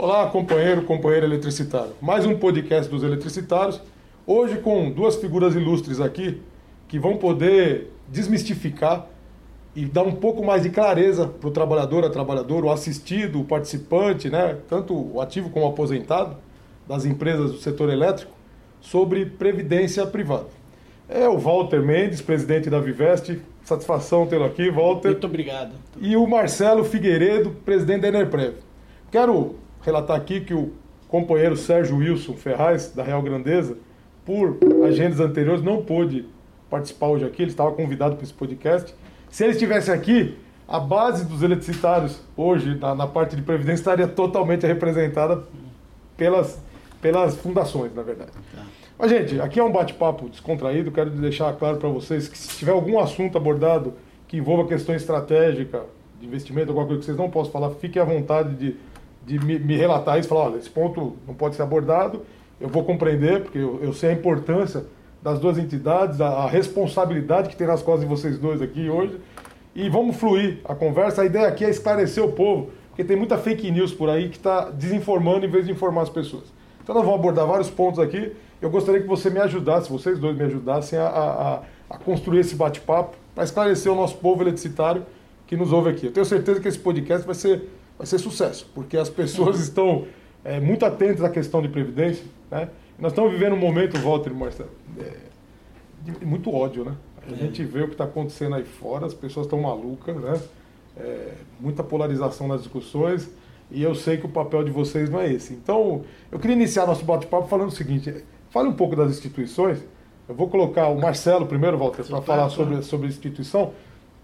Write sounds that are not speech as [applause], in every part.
Olá, companheiro, companheira eletricitário. Mais um podcast dos eletricitários. Hoje com duas figuras ilustres aqui que vão poder desmistificar e dar um pouco mais de clareza para o trabalhador, a trabalhadora, o assistido, o participante, né, tanto o ativo como o aposentado das empresas do setor elétrico, sobre previdência privada. É o Walter Mendes, presidente da Viveste. Satisfação tê-lo aqui, Walter. Muito obrigado. E o Marcelo Figueiredo, presidente da Enerprev. Quero relatar aqui que o companheiro Sérgio Wilson Ferraz, da Real Grandeza, por agendas anteriores, não pôde participar hoje aqui, ele estava convidado para esse podcast. Se ele estivesse aqui, a base dos eletricitários hoje, na, na parte de previdência, estaria totalmente representada pelas, pelas fundações, na verdade. Tá. Mas, gente, aqui é um bate-papo descontraído, quero deixar claro para vocês que se tiver algum assunto abordado que envolva questão estratégica, de investimento, alguma coisa que vocês não possam falar, fiquem à vontade de de me, me relatar isso, falar, olha, esse ponto não pode ser abordado, eu vou compreender, porque eu, eu sei a importância das duas entidades, a, a, responsabilidade que tem nas costas de vocês dois aqui hoje, e vamos fluir a conversa. A ideia aqui é esclarecer o povo, porque tem muita fake news por aí que está desinformando em vez de informar as pessoas. Então nós vamos abordar vários pontos aqui. Eu gostaria que você me ajudasse, vocês dois me ajudassem a, a, a construir esse bate-papo para esclarecer o nosso povo eletricitário que nos ouve aqui. Eu tenho certeza que esse podcast vai ser vai ser sucesso, porque as pessoas estão é, muito atentas à questão de previdência. Né? Nós estamos vivendo um momento, Walter e Marcelo, é, de muito ódio, né? A é. gente vê o que está acontecendo aí fora, as pessoas estão malucas, né? É, muita polarização nas discussões e eu sei que o papel de vocês não é esse. Então, eu queria iniciar nosso bate-papo falando o seguinte: fale um pouco das instituições. Eu vou colocar o Marcelo primeiro, Walter, para falar sobre, sobre a instituição.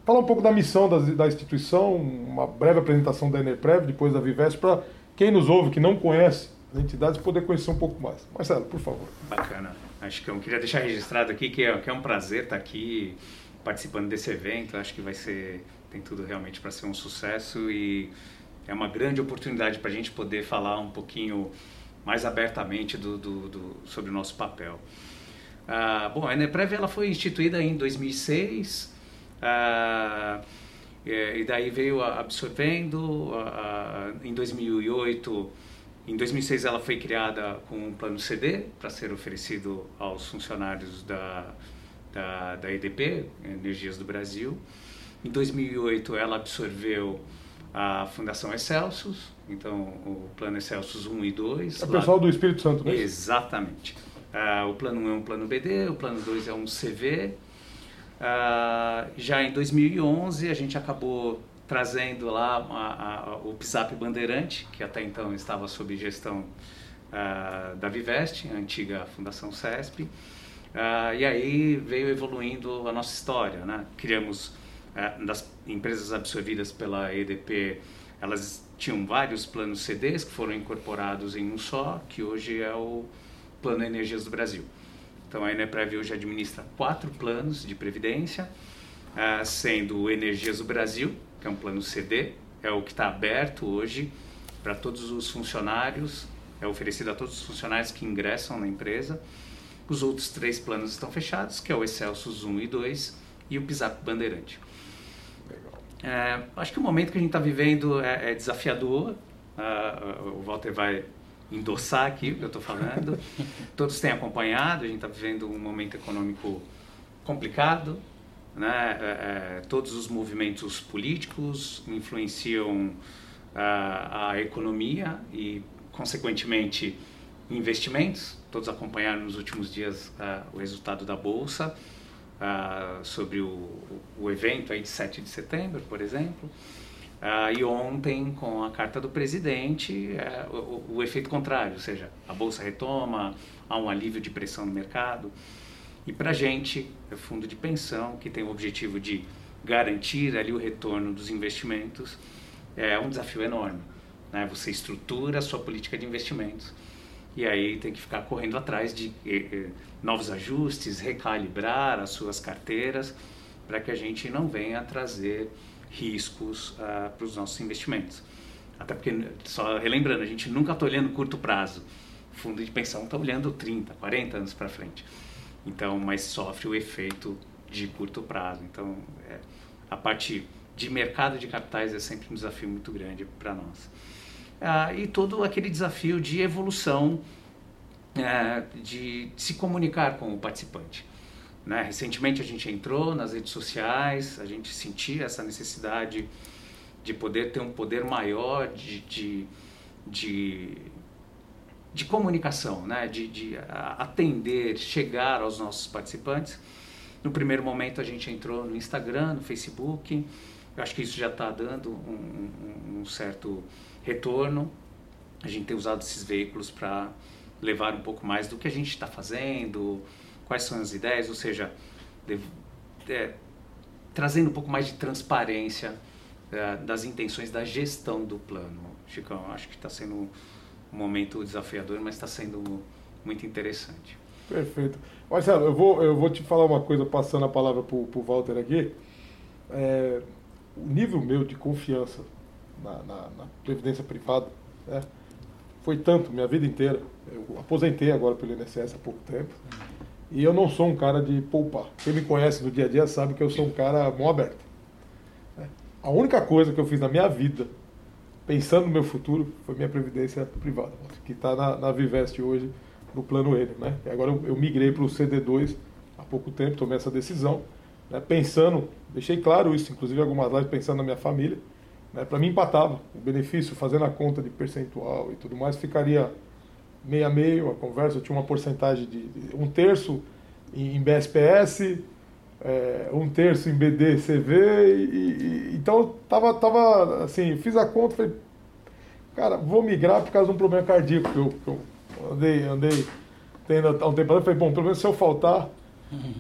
Falar um pouco da missão da, da instituição, uma breve apresentação da Enerprev, depois da Vivest, para quem nos ouve, que não conhece as entidades, poder conhecer um pouco mais. Marcelo, por favor. Bacana. Acho que eu queria deixar registrado aqui que é, que é um prazer estar aqui participando desse evento. Acho que vai ser, tem tudo realmente para ser um sucesso e é uma grande oportunidade para a gente poder falar um pouquinho mais abertamente do, do, do sobre o nosso papel. Ah, bom, a Enerprev ela foi instituída em 2006 ah, e daí veio absorvendo. em 2008, em 2006 ela foi criada com um plano CD para ser oferecido aos funcionários da, da, da EDP, Energias do Brasil. Em 2008 ela absorveu a Fundação Excelsius, então o plano Excelsius 1 e 2. É o pessoal do Espírito Santo, né? Exatamente. Uh, o plano 1 é um plano BD, o plano 2 é um CV Uh, já em 2011 a gente acabou trazendo lá a, a, o PSAP Bandeirante, que até então estava sob gestão uh, da Viveste, a antiga Fundação CESP. Uh, e aí veio evoluindo a nossa história. Né? Criamos, das empresas absorvidas pela EDP, elas tinham vários planos CDs que foram incorporados em um só, que hoje é o Plano Energias do Brasil. Então a Eneprev hoje administra quatro planos de previdência, uh, sendo o Energias do Brasil, que é um plano CD, é o que está aberto hoje para todos os funcionários, é oferecido a todos os funcionários que ingressam na empresa. Os outros três planos estão fechados, que é o Excelsus 1 e 2 e o PISAP Bandeirante. É, acho que o momento que a gente está vivendo é, é desafiador. Uh, o Walter vai endossar aqui o que eu estou falando. Todos têm acompanhado, a gente está vivendo um momento econômico complicado, né? É, é, todos os movimentos políticos influenciam a, a economia e, consequentemente, investimentos. Todos acompanharam nos últimos dias uh, o resultado da Bolsa uh, sobre o, o evento aí de 7 de setembro, por exemplo. Ah, e ontem, com a carta do presidente, é, o, o, efeito contrário, ou seja, a bolsa retoma, há um alívio de pressão no mercado. E para a gente, é fundo de pensão, que tem o objetivo de garantir ali o retorno dos investimentos, é um desafio enorme. Né? Você estrutura a sua política de investimentos e aí tem que ficar correndo atrás de eh, eh, novos ajustes, recalibrar as suas carteiras para que a gente não venha trazer riscos uh, para os nossos investimentos. Até porque, só relembrando, a gente nunca está olhando curto prazo. O fundo de pensão está olhando 30, 40 anos para frente. Então, mas sofre o efeito de curto prazo. Então, é, a parte de mercado de capitais é sempre um desafio muito grande para nós. uh, e todo aquele desafio de evolução, uh, de se comunicar com o participante. Né? Recentemente a gente entrou nas redes sociais, a gente sentia essa necessidade de poder ter um poder maior de, de, de, de comunicação, né? de, de atender, chegar aos nossos participantes. No primeiro momento a gente entrou no Instagram, no Facebook, eu acho que isso já está dando um, um, um certo retorno. A gente tem usado esses veículos para levar um pouco mais do que a gente está fazendo, quais são as ideias, ou seja, de, é, trazendo um pouco mais de transparência é, das intenções da gestão do plano. Chicão, acho que está sendo um momento desafiador, mas está sendo muito interessante. Perfeito. Marcelo, eu vou, eu vou te falar uma coisa, passando a palavra para o Walter aqui. É, o nível meu de confiança na, na, na previdência privada né, foi tanto minha vida inteira. Eu aposentei agora pelo INSS há pouco tempo. E eu não sou um cara de poupar. Quem me conhece no dia a dia sabe que eu sou um cara mão aberta. A única coisa que eu fiz na minha vida, pensando no meu futuro, foi minha previdência privada, que está na, na Vivest hoje, no plano N. Né? E agora eu, eu migrei para o CD2 há pouco tempo, tomei essa decisão, né? pensando, deixei claro isso, inclusive algumas lives pensando na minha família. Né? Para mim empatava o benefício, fazendo a conta de percentual e tudo mais, ficaria meio a meio a conversa, eu tinha uma porcentagem de, de um terço em, em BSPS, é, um terço em BDCV, e, e, então tava, tava assim, fiz a conta, falei, cara, vou migrar por causa de um problema cardíaco que eu, que eu andei, andei tendo há um tempo atrás, falei, bom, pelo menos se eu faltar,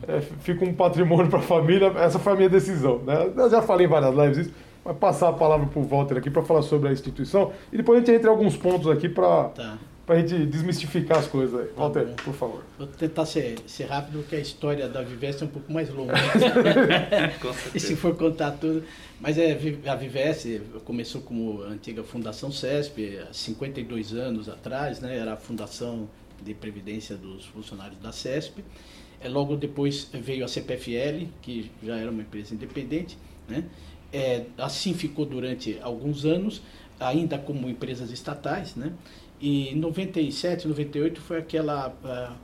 é, fica um patrimônio para a família, essa foi a minha decisão. Né? Eu já falei em várias lives isso, mas passar a palavra para o Walter aqui para falar sobre a instituição e depois a gente entra em alguns pontos aqui para tá para gente desmistificar as coisas aí. Walter, tá por favor. Vou tentar ser, ser rápido, porque a história da Vivesse é um pouco mais longa. [laughs] e se for contar tudo. Mas é, a Vivesse começou como antiga Fundação CESP, há 52 anos atrás, né? era a fundação de previdência dos funcionários da CESP. É, logo depois veio a CPFL, que já era uma empresa independente. Né? É, assim ficou durante alguns anos, ainda como empresas estatais, né? E 97, 98 foi aquela uh,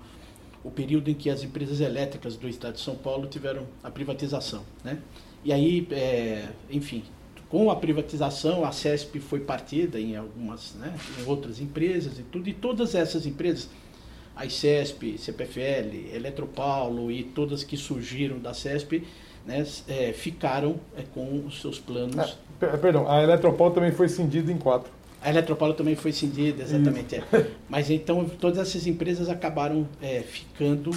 o período em que as empresas elétricas do estado de São Paulo tiveram a privatização, né? E aí, é, enfim, com a privatização, a CESP foi partida em algumas, né, em outras empresas e tudo, e todas essas empresas, a CESP, CPFL, Eletropaulo e todas que surgiram da CESP, né, é, ficaram é, com os seus planos. Ah, perdão, a Eletropaulo também foi cindida em quatro. A Eletropaulo também foi cindida, exatamente. É. [laughs] Mas então todas essas empresas acabaram é, ficando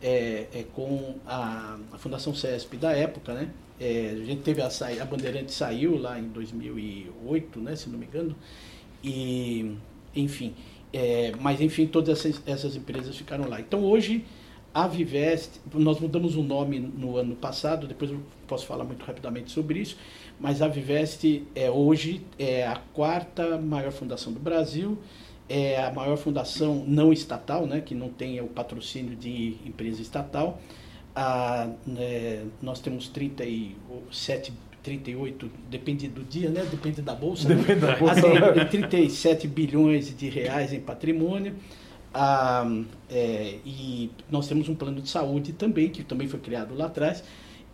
é, é com a, a, Fundação CESP da época, né? É, a gente teve a, a Bandeirante saiu lá em 2008, né, se não me engano, e enfim, é, mas enfim todas essas, essas empresas ficaram lá. Então hoje a Vivest, nós mudamos o nome no ano passado, depois eu posso falar muito rapidamente sobre isso, mas a Vivest é, hoje é a quarta maior fundação do Brasil, é a maior fundação não estatal, né, que não tem o patrocínio de empresa estatal. A, né, nós temos 37 38, depende do dia, né? Depende da bolsa. Né? Depende né? da bolsa. Assim, 37 bilhões de reais em patrimônio. Ah, é, e nós temos um plano de saúde também, que também foi criado lá atrás.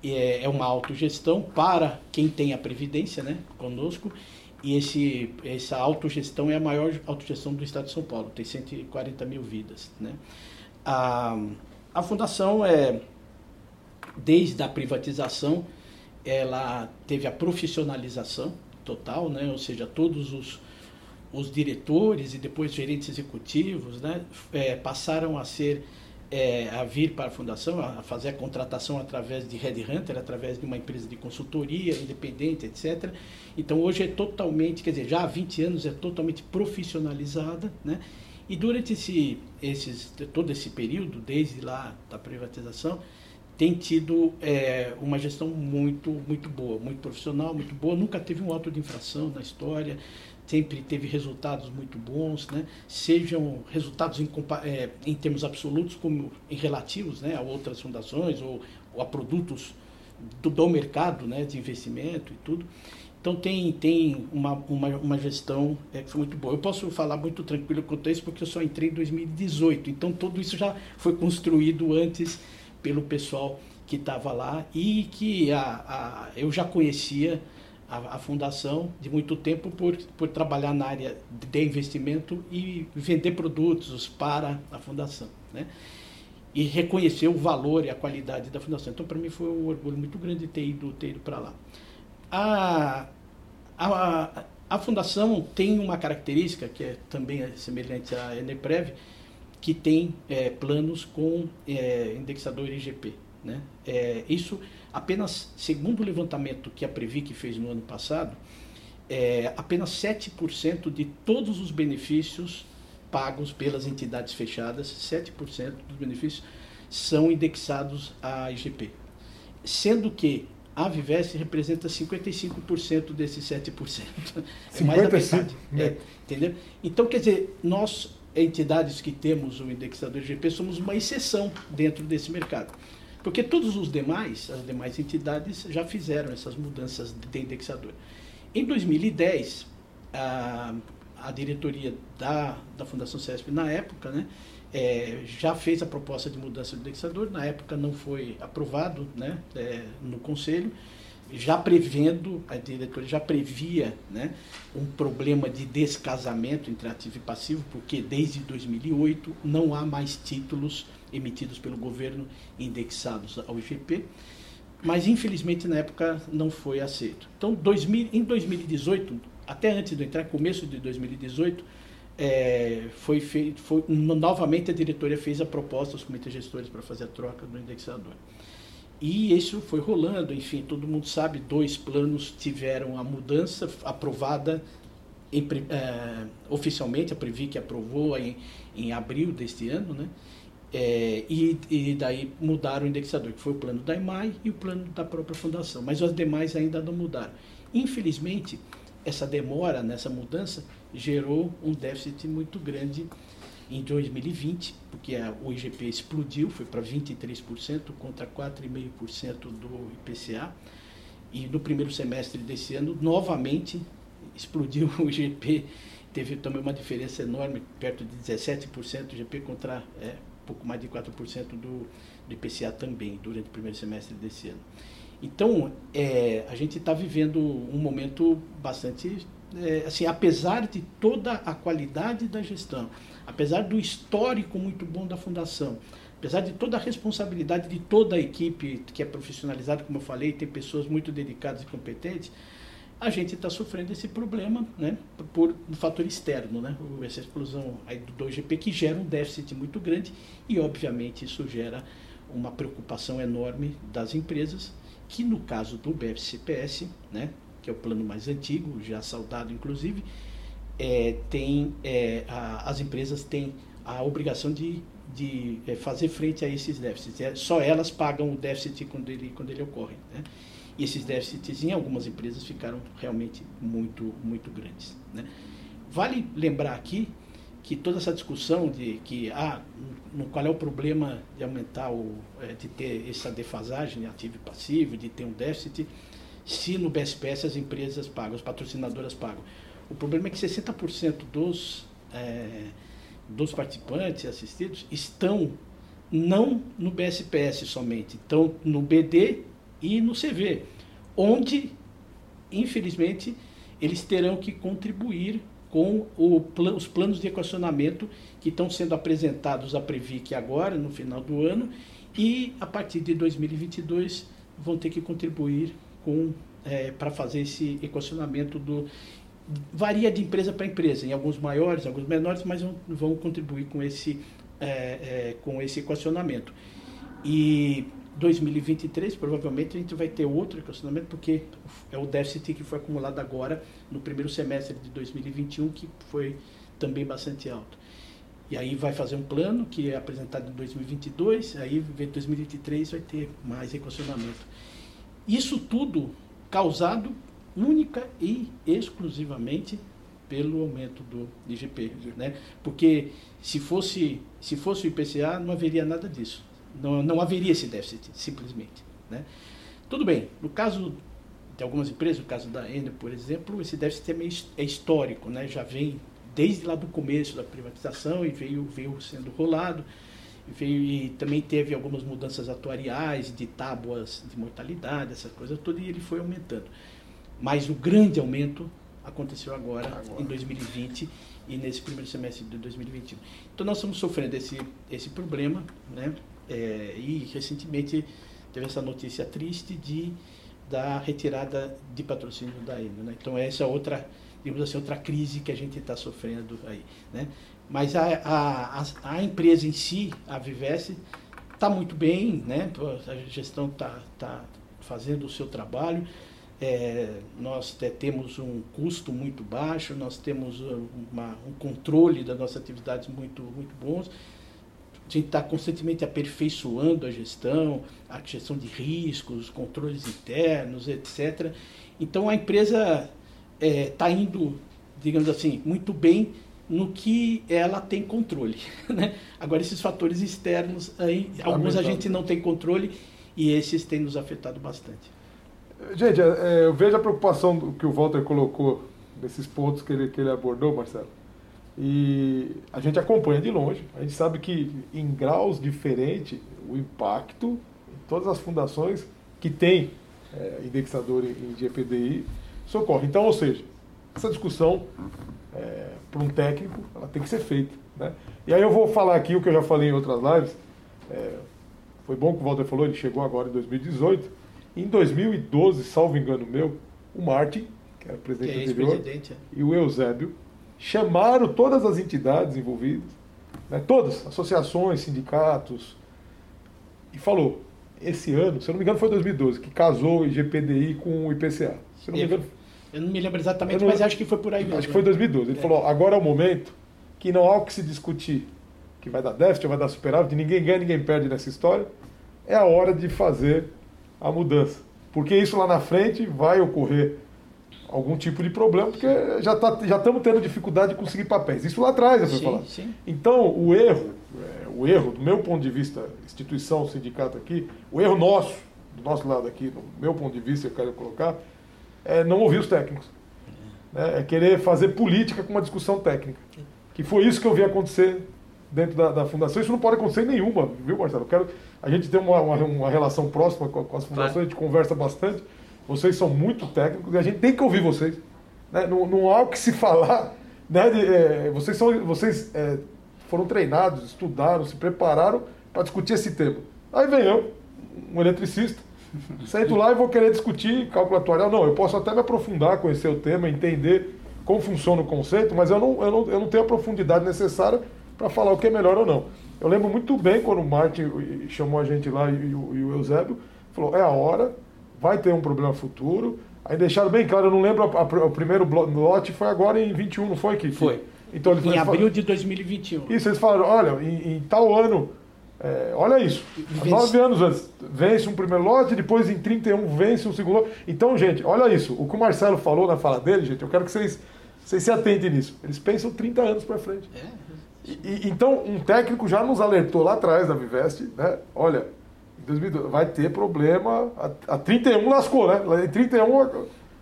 É, é uma autogestão para quem tem a previdência né, conosco. E esse, essa autogestão é a maior autogestão do estado de São Paulo, tem 140 mil vidas. Né? A, a fundação, é, desde a privatização, ela teve a profissionalização total, né? ou seja, todos os os diretores e depois gerentes executivos né, é, passaram a ser é, a vir para a fundação, a fazer a contratação através de headhunter, através de uma empresa de consultoria independente, etc. Então hoje é totalmente, quer dizer, já há 20 anos é totalmente profissionalizada, né? E durante esse, esses, todo esse período, desde lá da privatização, tem tido é, uma gestão muito, muito boa, muito profissional, muito boa. Nunca teve um auto de infração na história sempre teve resultados muito bons, né? sejam resultados em, é, em termos absolutos como em relativos né, a outras fundações ou, ou a produtos do, do, mercado né, de investimento e tudo. Então tem, tem uma, uma, uma gestão é, que foi muito boa. Eu posso falar muito tranquilo quanto a isso porque eu só entrei em 2018. Então tudo isso já foi construído antes pelo pessoal que estava lá e que a, a, eu já conhecia a, a, fundação de muito tempo por, por trabalhar na área de investimento e vender produtos para a fundação. Né? E reconhecer o valor e a qualidade da fundação. Então, para mim, foi um orgulho muito grande ter ido, ter ido para lá. A, a, a fundação tem uma característica que é também semelhante à Eneprev, que tem é, planos com é, indexador IGP. Né? É, isso apenas, segundo o levantamento que a Previc fez no ano passado, é, apenas 7% de todos os benefícios pagos pelas entidades fechadas, 7% dos benefícios são indexados à IGP. Sendo que a Vivesse representa 55% desses 7%. É mais da metade. É, entendeu? Então, quer dizer, nós, entidades que temos o indexador IGP, somos uma exceção dentro desse mercado. Porque todos os demais, as demais entidades já fizeram essas mudanças de indexador. Em 2010, a, a diretoria da, da Fundação CESP, na época, né, é, já fez a proposta de mudança do indexador, na época não foi aprovado né, é, no Conselho, já prevendo, a diretoria já previa né, um problema de descasamento entre ativo e passivo, porque desde 2008 não há mais títulos emitidos pelo governo indexados ao IGP, mas infelizmente na época não foi aceito. Então, 2000, em 2018, até antes de entrar, começo de 2018, é, foi feito, foi, novamente a diretoria fez a proposta aos comitês gestores para fazer a troca do indexador. E isso foi rolando, enfim, todo mundo sabe, dois planos tiveram a mudança aprovada em, é, oficialmente, a Previc aprovou em, em abril deste ano, né? É, e, e, daí mudaram o indexador, que foi o plano da IMAI e o plano da própria fundação, mas os demais ainda não mudaram. Infelizmente, essa demora nessa mudança gerou um déficit muito grande em 2020, porque a, o IGP explodiu, foi para 23% contra 4,5% do IPCA. E no primeiro semestre desse ano, novamente, explodiu [laughs] o IGP, teve também uma diferença enorme, perto de 17% do IGP contra é, pouco mais de 4% do, do IPCA também, durante o primeiro semestre desse ano. Então, é, a gente está vivendo um momento bastante, é, assim, apesar de toda a qualidade da gestão, apesar do histórico muito bom da fundação, apesar de toda a responsabilidade de toda a equipe que é profissionalizada, como eu falei, tem pessoas muito dedicadas e competentes, a gente está sofrendo esse problema né, por um fator externo, né, essa explosão aí do 2GP que gera um déficit muito grande e, obviamente, isso gera uma preocupação enorme das empresas, que no caso do BFCPS, né, que é o plano mais antigo, já saudado inclusive, é, tem, é, a, as empresas têm a obrigação de, de é, fazer frente a esses déficits. É, só elas pagam o déficit quando ele, quando ele ocorre. Né? E esses déficits em algumas empresas ficaram realmente muito, muito grandes. Né? Vale lembrar aqui que toda essa discussão de que ah, no, qual é o problema de aumentar o, é, de ter essa defasagem ativo e passivo, de ter um déficit, se no BSPS as empresas pagam, as patrocinadoras pagam. O problema é que 60% dos, é, dos participantes assistidos estão não no BSPS somente, estão no BD e no CV, onde, infelizmente, eles terão que contribuir com os planos de equacionamento que estão sendo apresentados à Previc agora, no final do ano, e a partir de 2022 vão ter que contribuir com é, para fazer esse equacionamento do varia de empresa para empresa, em alguns maiores, alguns menores, mas vão, vão contribuir com esse é, é, com esse equacionamento. E 2023, provavelmente, a gente vai ter outro equacionamento, porque é o déficit que foi acumulado agora no primeiro semestre de 2021, que foi também bastante alto. E aí vai fazer um plano que é apresentado em 2022, aí em 2023 vai ter mais equacionamento. Isso tudo causado única e exclusivamente pelo aumento do IGP, né? Porque se fosse se fosse o IPCA não haveria nada disso. Não, não haveria esse déficit, simplesmente. Né? Tudo bem, no caso tem algumas empresas, no caso da Enel, por exemplo, esse déficit é, meio, é histórico, né? já vem desde lá do começo da privatização e veio, veio sendo rolado. E, veio, e também teve algumas mudanças atuariais, de tábuas de mortalidade, essas coisas todas, e ele foi aumentando. Mas o grande aumento aconteceu agora, agora, em 2020 e nesse primeiro semestre de 2021. Então nós estamos sofrendo esse, esse problema, né? É, e recentemente teve essa notícia triste de da retirada de patrocínio da Enel, né? Então essa é outra, digamos assim, outra crise que a gente está sofrendo aí, né? Mas a, a, a, empresa em si, a Vivesse, está muito bem, né? A gestão está tá fazendo o seu trabalho. É, nós temos um custo muito baixo, nós temos uma, um controle das nossas atividades muito, muito bons. A gente está constantemente aperfeiçoando a gestão, a gestão de riscos, controles internos, etc. Então a empresa está é, indo, digamos assim, muito bem no que ela tem controle. [laughs] Né? Agora esses fatores externos, aí, alguns a gente não tem controle e esses têm nos afetado bastante. Gente, é, eu vejo a preocupação que o Walter colocou nesses pontos que ele, que ele abordou, Marcelo. E a gente acompanha de longe. A gente sabe que em graus diferentes o impacto em todas as fundações que têm é, indexador em, GPDI socorre. Então, ou seja, essa discussão é, para um técnico ela tem que ser feita. Né? E aí eu vou falar aqui o que eu já falei em outras lives. É, foi bom que o Walter falou, ele chegou agora em 2018 em 2012, salvo engano meu, o Martin, que era presidente que é anterior, é. e o Eusébio chamaram todas as entidades envolvidas, né, todas, associações, sindicatos, e falou: esse ano, se eu não me engano, foi 2012, que casou o IGPDI com o IPCA. Se eu não me engano. Eu não me lembro exatamente, não, mas acho que foi por aí mesmo. Acho que foi 2012. Ele é. falou: agora é o momento que não há o que se discutir que vai dar déficit ou vai dar superávit, ninguém ganha, ninguém perde nessa história. É a hora de fazer a mudança. Porque isso lá na frente vai ocorrer algum tipo de problema, porque já tá, já estamos tendo dificuldade de conseguir papéis. Isso lá atrás, eu fui falar. Sim. Então, o erro, é, o erro, do meu ponto de vista, instituição, sindicato aqui, o erro nosso, do nosso lado aqui, do meu ponto de vista, eu quero colocar, é não ouvir os técnicos. É, é querer fazer política com uma discussão técnica. Que foi isso que eu vi acontecer dentro da, da fundação. Isso não pode acontecer nenhuma, viu, Marcelo? Eu quero, a gente tem uma, uma, uma relação próxima com, com as fundações, a gente conversa bastante. Vocês são muito técnicos e a gente tem que ouvir vocês. Né? Não, não há o que se [laughs] falar. Né? De, é, vocês são, vocês é, foram treinados, estudaram, se prepararam para discutir esse tema. Aí vem eu, um eletricista, [laughs] sento lá e vou querer discutir cálculo atuarial. Não, eu posso até me aprofundar, conhecer o tema, entender como funciona o conceito, mas eu não, eu não, eu não tenho a profundidade necessária para falar o que é melhor ou não. Eu lembro muito bem quando o Martin chamou a gente lá e, o, e o Eusébio, falou, é a hora, vai ter um problema futuro. Aí deixaram bem claro, eu não lembro, a, a, o primeiro lote foi agora em 21, não foi? Que, foi. Então, ele, em abril de 2021. Isso, eles falaram, olha, em, em tal ano, é, olha isso, vence. nove anos antes, vence um primeiro lote, depois em 31 vence um segundo lote. Então, gente, olha isso, o que o Marcelo falou na fala dele, gente, eu quero que vocês, vocês se atentem nisso. Eles pensam 30 anos para frente. É. E, então, um técnico já nos alertou lá atrás da Viveste, né? Olha, 2012 vai ter problema. A, a 31 lascou, né? Em 31 a,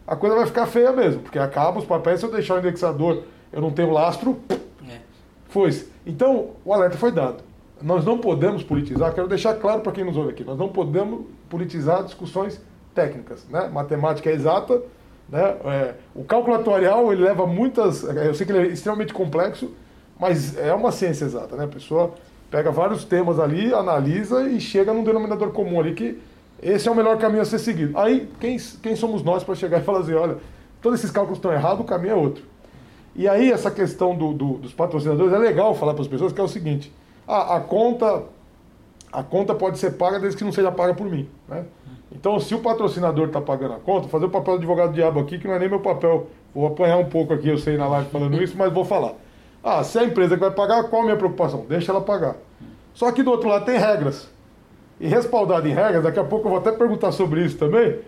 a coisa vai ficar feia mesmo, porque acaba os papéis, se eu deixar o indexador, eu não tenho lastro. É. Foi. Então, o alerta foi dado. Nós não podemos politizar, quero deixar claro para quem nos ouve aqui, nós não podemos politizar discussões técnicas, né? Matemática é exata, né? É, o cálculo atuarial ele leva muitas, eu sei que ele é extremamente complexo, mas é uma ciência exata, né? A pessoa pega vários temas ali, analisa e chega num denominador comum ali que esse é o melhor caminho a ser seguido. Aí, quem, quem somos nós para chegar e falar assim, olha, todos esses cálculos estão errados, o caminho é outro. E aí, essa questão do, do, dos patrocinadores, é legal falar para as pessoas que é o seguinte, a, a, conta a conta pode ser paga desde que não seja paga por mim, né? Então, se o patrocinador está pagando a conta, fazer o papel do advogado diabo aqui, que não é nem meu papel, vou apanhar um pouco aqui, eu sei na live falando isso, mas vou falar. Ah, se é a empresa que vai pagar, qual a minha preocupação? Deixa ela pagar. Só que do outro lado tem regras. E respaldado em regras, daqui a pouco eu vou até perguntar sobre isso também.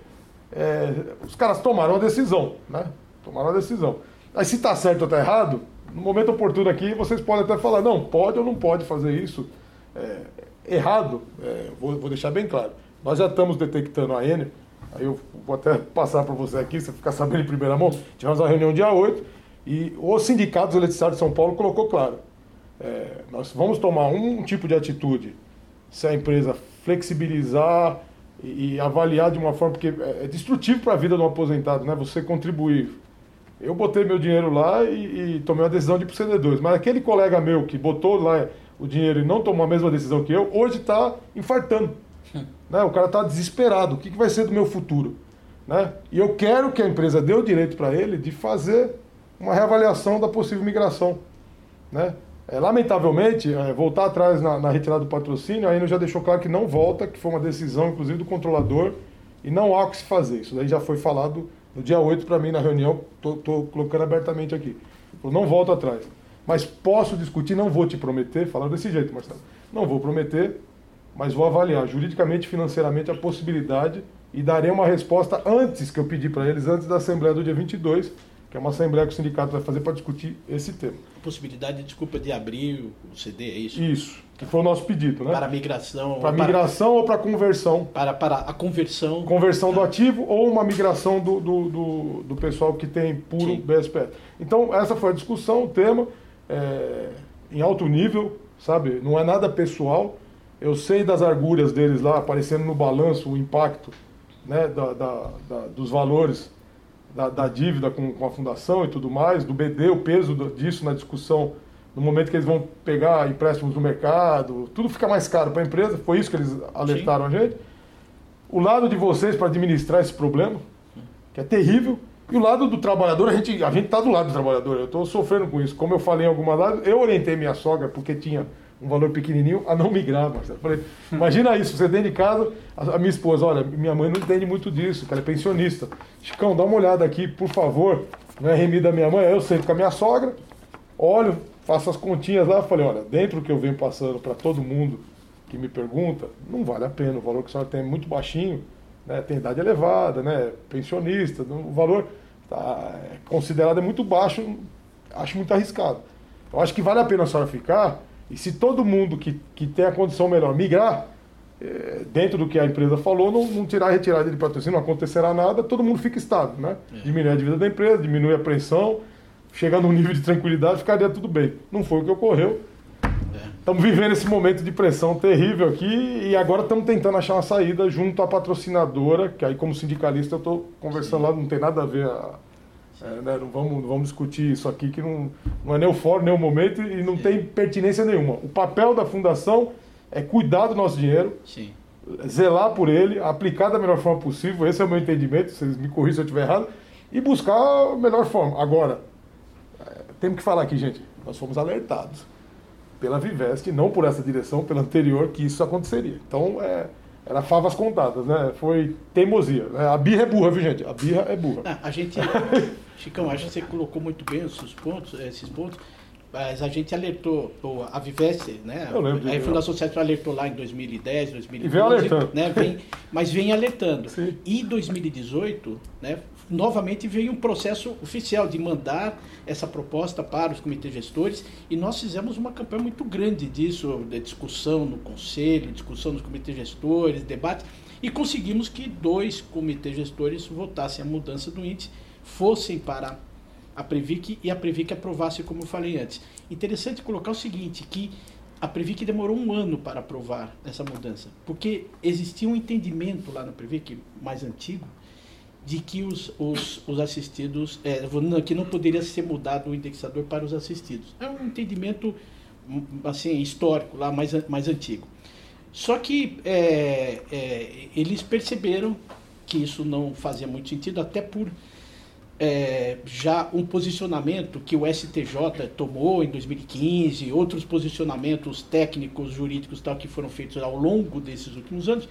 É, os caras tomaram a decisão, né? Tomaram a decisão. Aí se está certo ou está errado, no momento oportuno aqui, vocês podem até falar, não, pode ou não pode fazer isso. É, errado, é, vou, vou, deixar bem claro. Nós já estamos detectando a Enel aí eu vou até passar para você aqui, você ficar sabendo em primeira mão. Tivemos uma reunião dia 8 e o Sindicato dos Eletricitários de São Paulo colocou claro. É, nós vamos tomar um tipo de atitude se a empresa flexibilizar e, e avaliar de uma forma, porque é, é destrutivo para a vida do aposentado, né? Você contribuir. Eu botei meu dinheiro lá e, e tomei uma decisão de ir para o CD2, mas aquele colega meu que botou lá o dinheiro e não tomou a mesma decisão que eu, hoje está infartando. [laughs] né? O cara está desesperado. O que, que vai ser do meu futuro? Né? E eu quero que a empresa dê o direito para ele de fazer uma reavaliação da possível migração. Né? É, lamentavelmente, é, voltar atrás na, na, retirada do patrocínio, ainda já deixou claro que não volta, que foi uma decisão, inclusive, do controlador, e não há o que se fazer. Isso daí já foi falado no dia 8 para mim na reunião, estou colocando abertamente aqui. não volto atrás. Mas posso discutir, não vou te prometer, falar desse jeito, Marcelo. Não vou prometer, mas vou avaliar juridicamente e financeiramente a possibilidade e darei uma resposta antes que eu pedi para eles, antes da Assembleia do dia 22, que é uma assembleia que o sindicato vai fazer para discutir esse tema. A possibilidade, desculpa, de abrir o CD, é isso? Isso, que foi o nosso pedido, né? Para migração. Para migração ou para conversão? Para, para a conversão. Conversão do ativo ou uma migração do, do, do, do pessoal que tem puro Sim. BSP. Então, essa foi a discussão, o tema, é, em alto nível, sabe? Não é nada pessoal. Eu sei das arguras deles lá, aparecendo no balanço o impacto né, da, da, da dos valores da, da dívida com, com, a fundação e tudo mais, do BD, o peso disso na discussão, no momento que eles vão pegar empréstimos do mercado, tudo fica mais caro para a empresa, foi isso que eles alertaram Sim. a gente. O lado de vocês para administrar esse problema, que é terrível, e o lado do trabalhador, a gente a está do lado do trabalhador, eu estou sofrendo com isso. Como eu falei em alguma live, eu orientei minha sogra, porque tinha um valor pequenininho, a não migrar, Marcelo. Falei, imagina isso, você dentro de casa, a, minha esposa, olha, minha mãe não entende muito disso, cara, é pensionista. Chicão, dá uma olhada aqui, por favor, no RMI da minha mãe, eu sento com a minha sogra, olho, faço as continhas lá, falei, olha, dentro do que eu venho passando para todo mundo que me pergunta, não vale a pena, o valor que a senhora tem é muito baixinho, né, tem idade elevada, né, pensionista, o valor tá, é considerado é muito baixo, acho muito arriscado. Eu acho que vale a pena a senhora ficar e se todo mundo que, que tem a condição melhor migrar, é, dentro do que a empresa falou, não, não tirar a retirada de patrocínio, não acontecerá nada, todo mundo fica estável, né? É. Diminui a dívida da empresa, diminui a pressão, chega num nível de tranquilidade, ficaria tudo bem. Não foi o que ocorreu. Estamos é. vivendo esse momento de pressão terrível aqui e agora estamos tentando achar uma saída junto à patrocinadora, que aí como sindicalista eu estou conversando Sim. lá, não tem nada a ver a, é, né, não, vamos, não vamos discutir isso aqui, que não, não é nem o fórum, nem o momento e não Sim. tem pertinência nenhuma. O papel da fundação é cuidar do nosso dinheiro, Sim. zelar por ele, aplicar da melhor forma possível, esse é o meu entendimento, vocês me corrijam se eu estiver errado, e buscar a melhor forma. Agora, é, temos que falar aqui, gente, nós fomos alertados pela Viveste, não por essa direção, pela anterior, que isso aconteceria. Então, é, era favas contadas, né? Foi teimosia. Né? A birra é burra, viu, gente? A birra é burra. Ah, a gente. [laughs] Chicão, acho que você colocou muito bem esses pontos, esses pontos. Mas a gente alertou, a Vivesse, né? Eu lembro, a Fundação Centro alertou lá em 2010, 2012. E vem alertando. Né? Vem, mas vem alertando. Sim. E 2018, né? novamente veio um processo oficial de mandar essa proposta para os comitês gestores e nós fizemos uma campanha muito grande disso, de discussão no conselho, discussão nos comitês gestores, debate, e conseguimos que dois comitês gestores votassem a mudança do índice, fossem para a Previc e a Previc aprovasse, como eu falei antes. Interessante colocar o seguinte, que a Previc demorou um ano para aprovar essa mudança, porque existia um entendimento lá na Previc mais antigo, de que os, os, os assistidos, é, que não poderia ser mudado o indexador para os assistidos. É um entendimento assim histórico lá mais, mais antigo. Só que é, é, eles perceberam que isso não fazia muito sentido, até por é, já um posicionamento que o STJ tomou em 2015, outros posicionamentos técnicos, jurídicos tal que foram feitos ao longo desses últimos anos,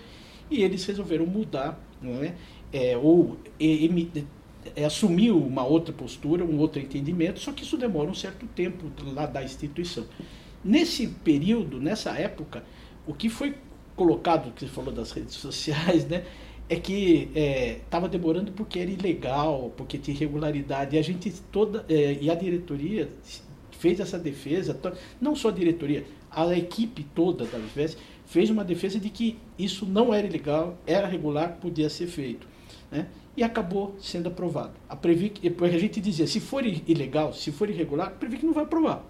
e eles resolveram mudar, não é? ou é, assumir uma outra postura, um outro entendimento, só que isso demora um certo tempo lá da instituição. Nesse período, nessa época, o que foi colocado, que você falou das redes sociais, né, é que estava é, demorando porque era ilegal, porque tinha irregularidade, e a gente toda, é, e a diretoria fez essa defesa, não só a diretoria, a equipe toda da UFES fez uma defesa de que isso não era ilegal, era regular, podia ser feito. né? e acabou sendo aprovado. A Previc, a gente dizia, se for ilegal, se for irregular, a Previc não vai aprovar.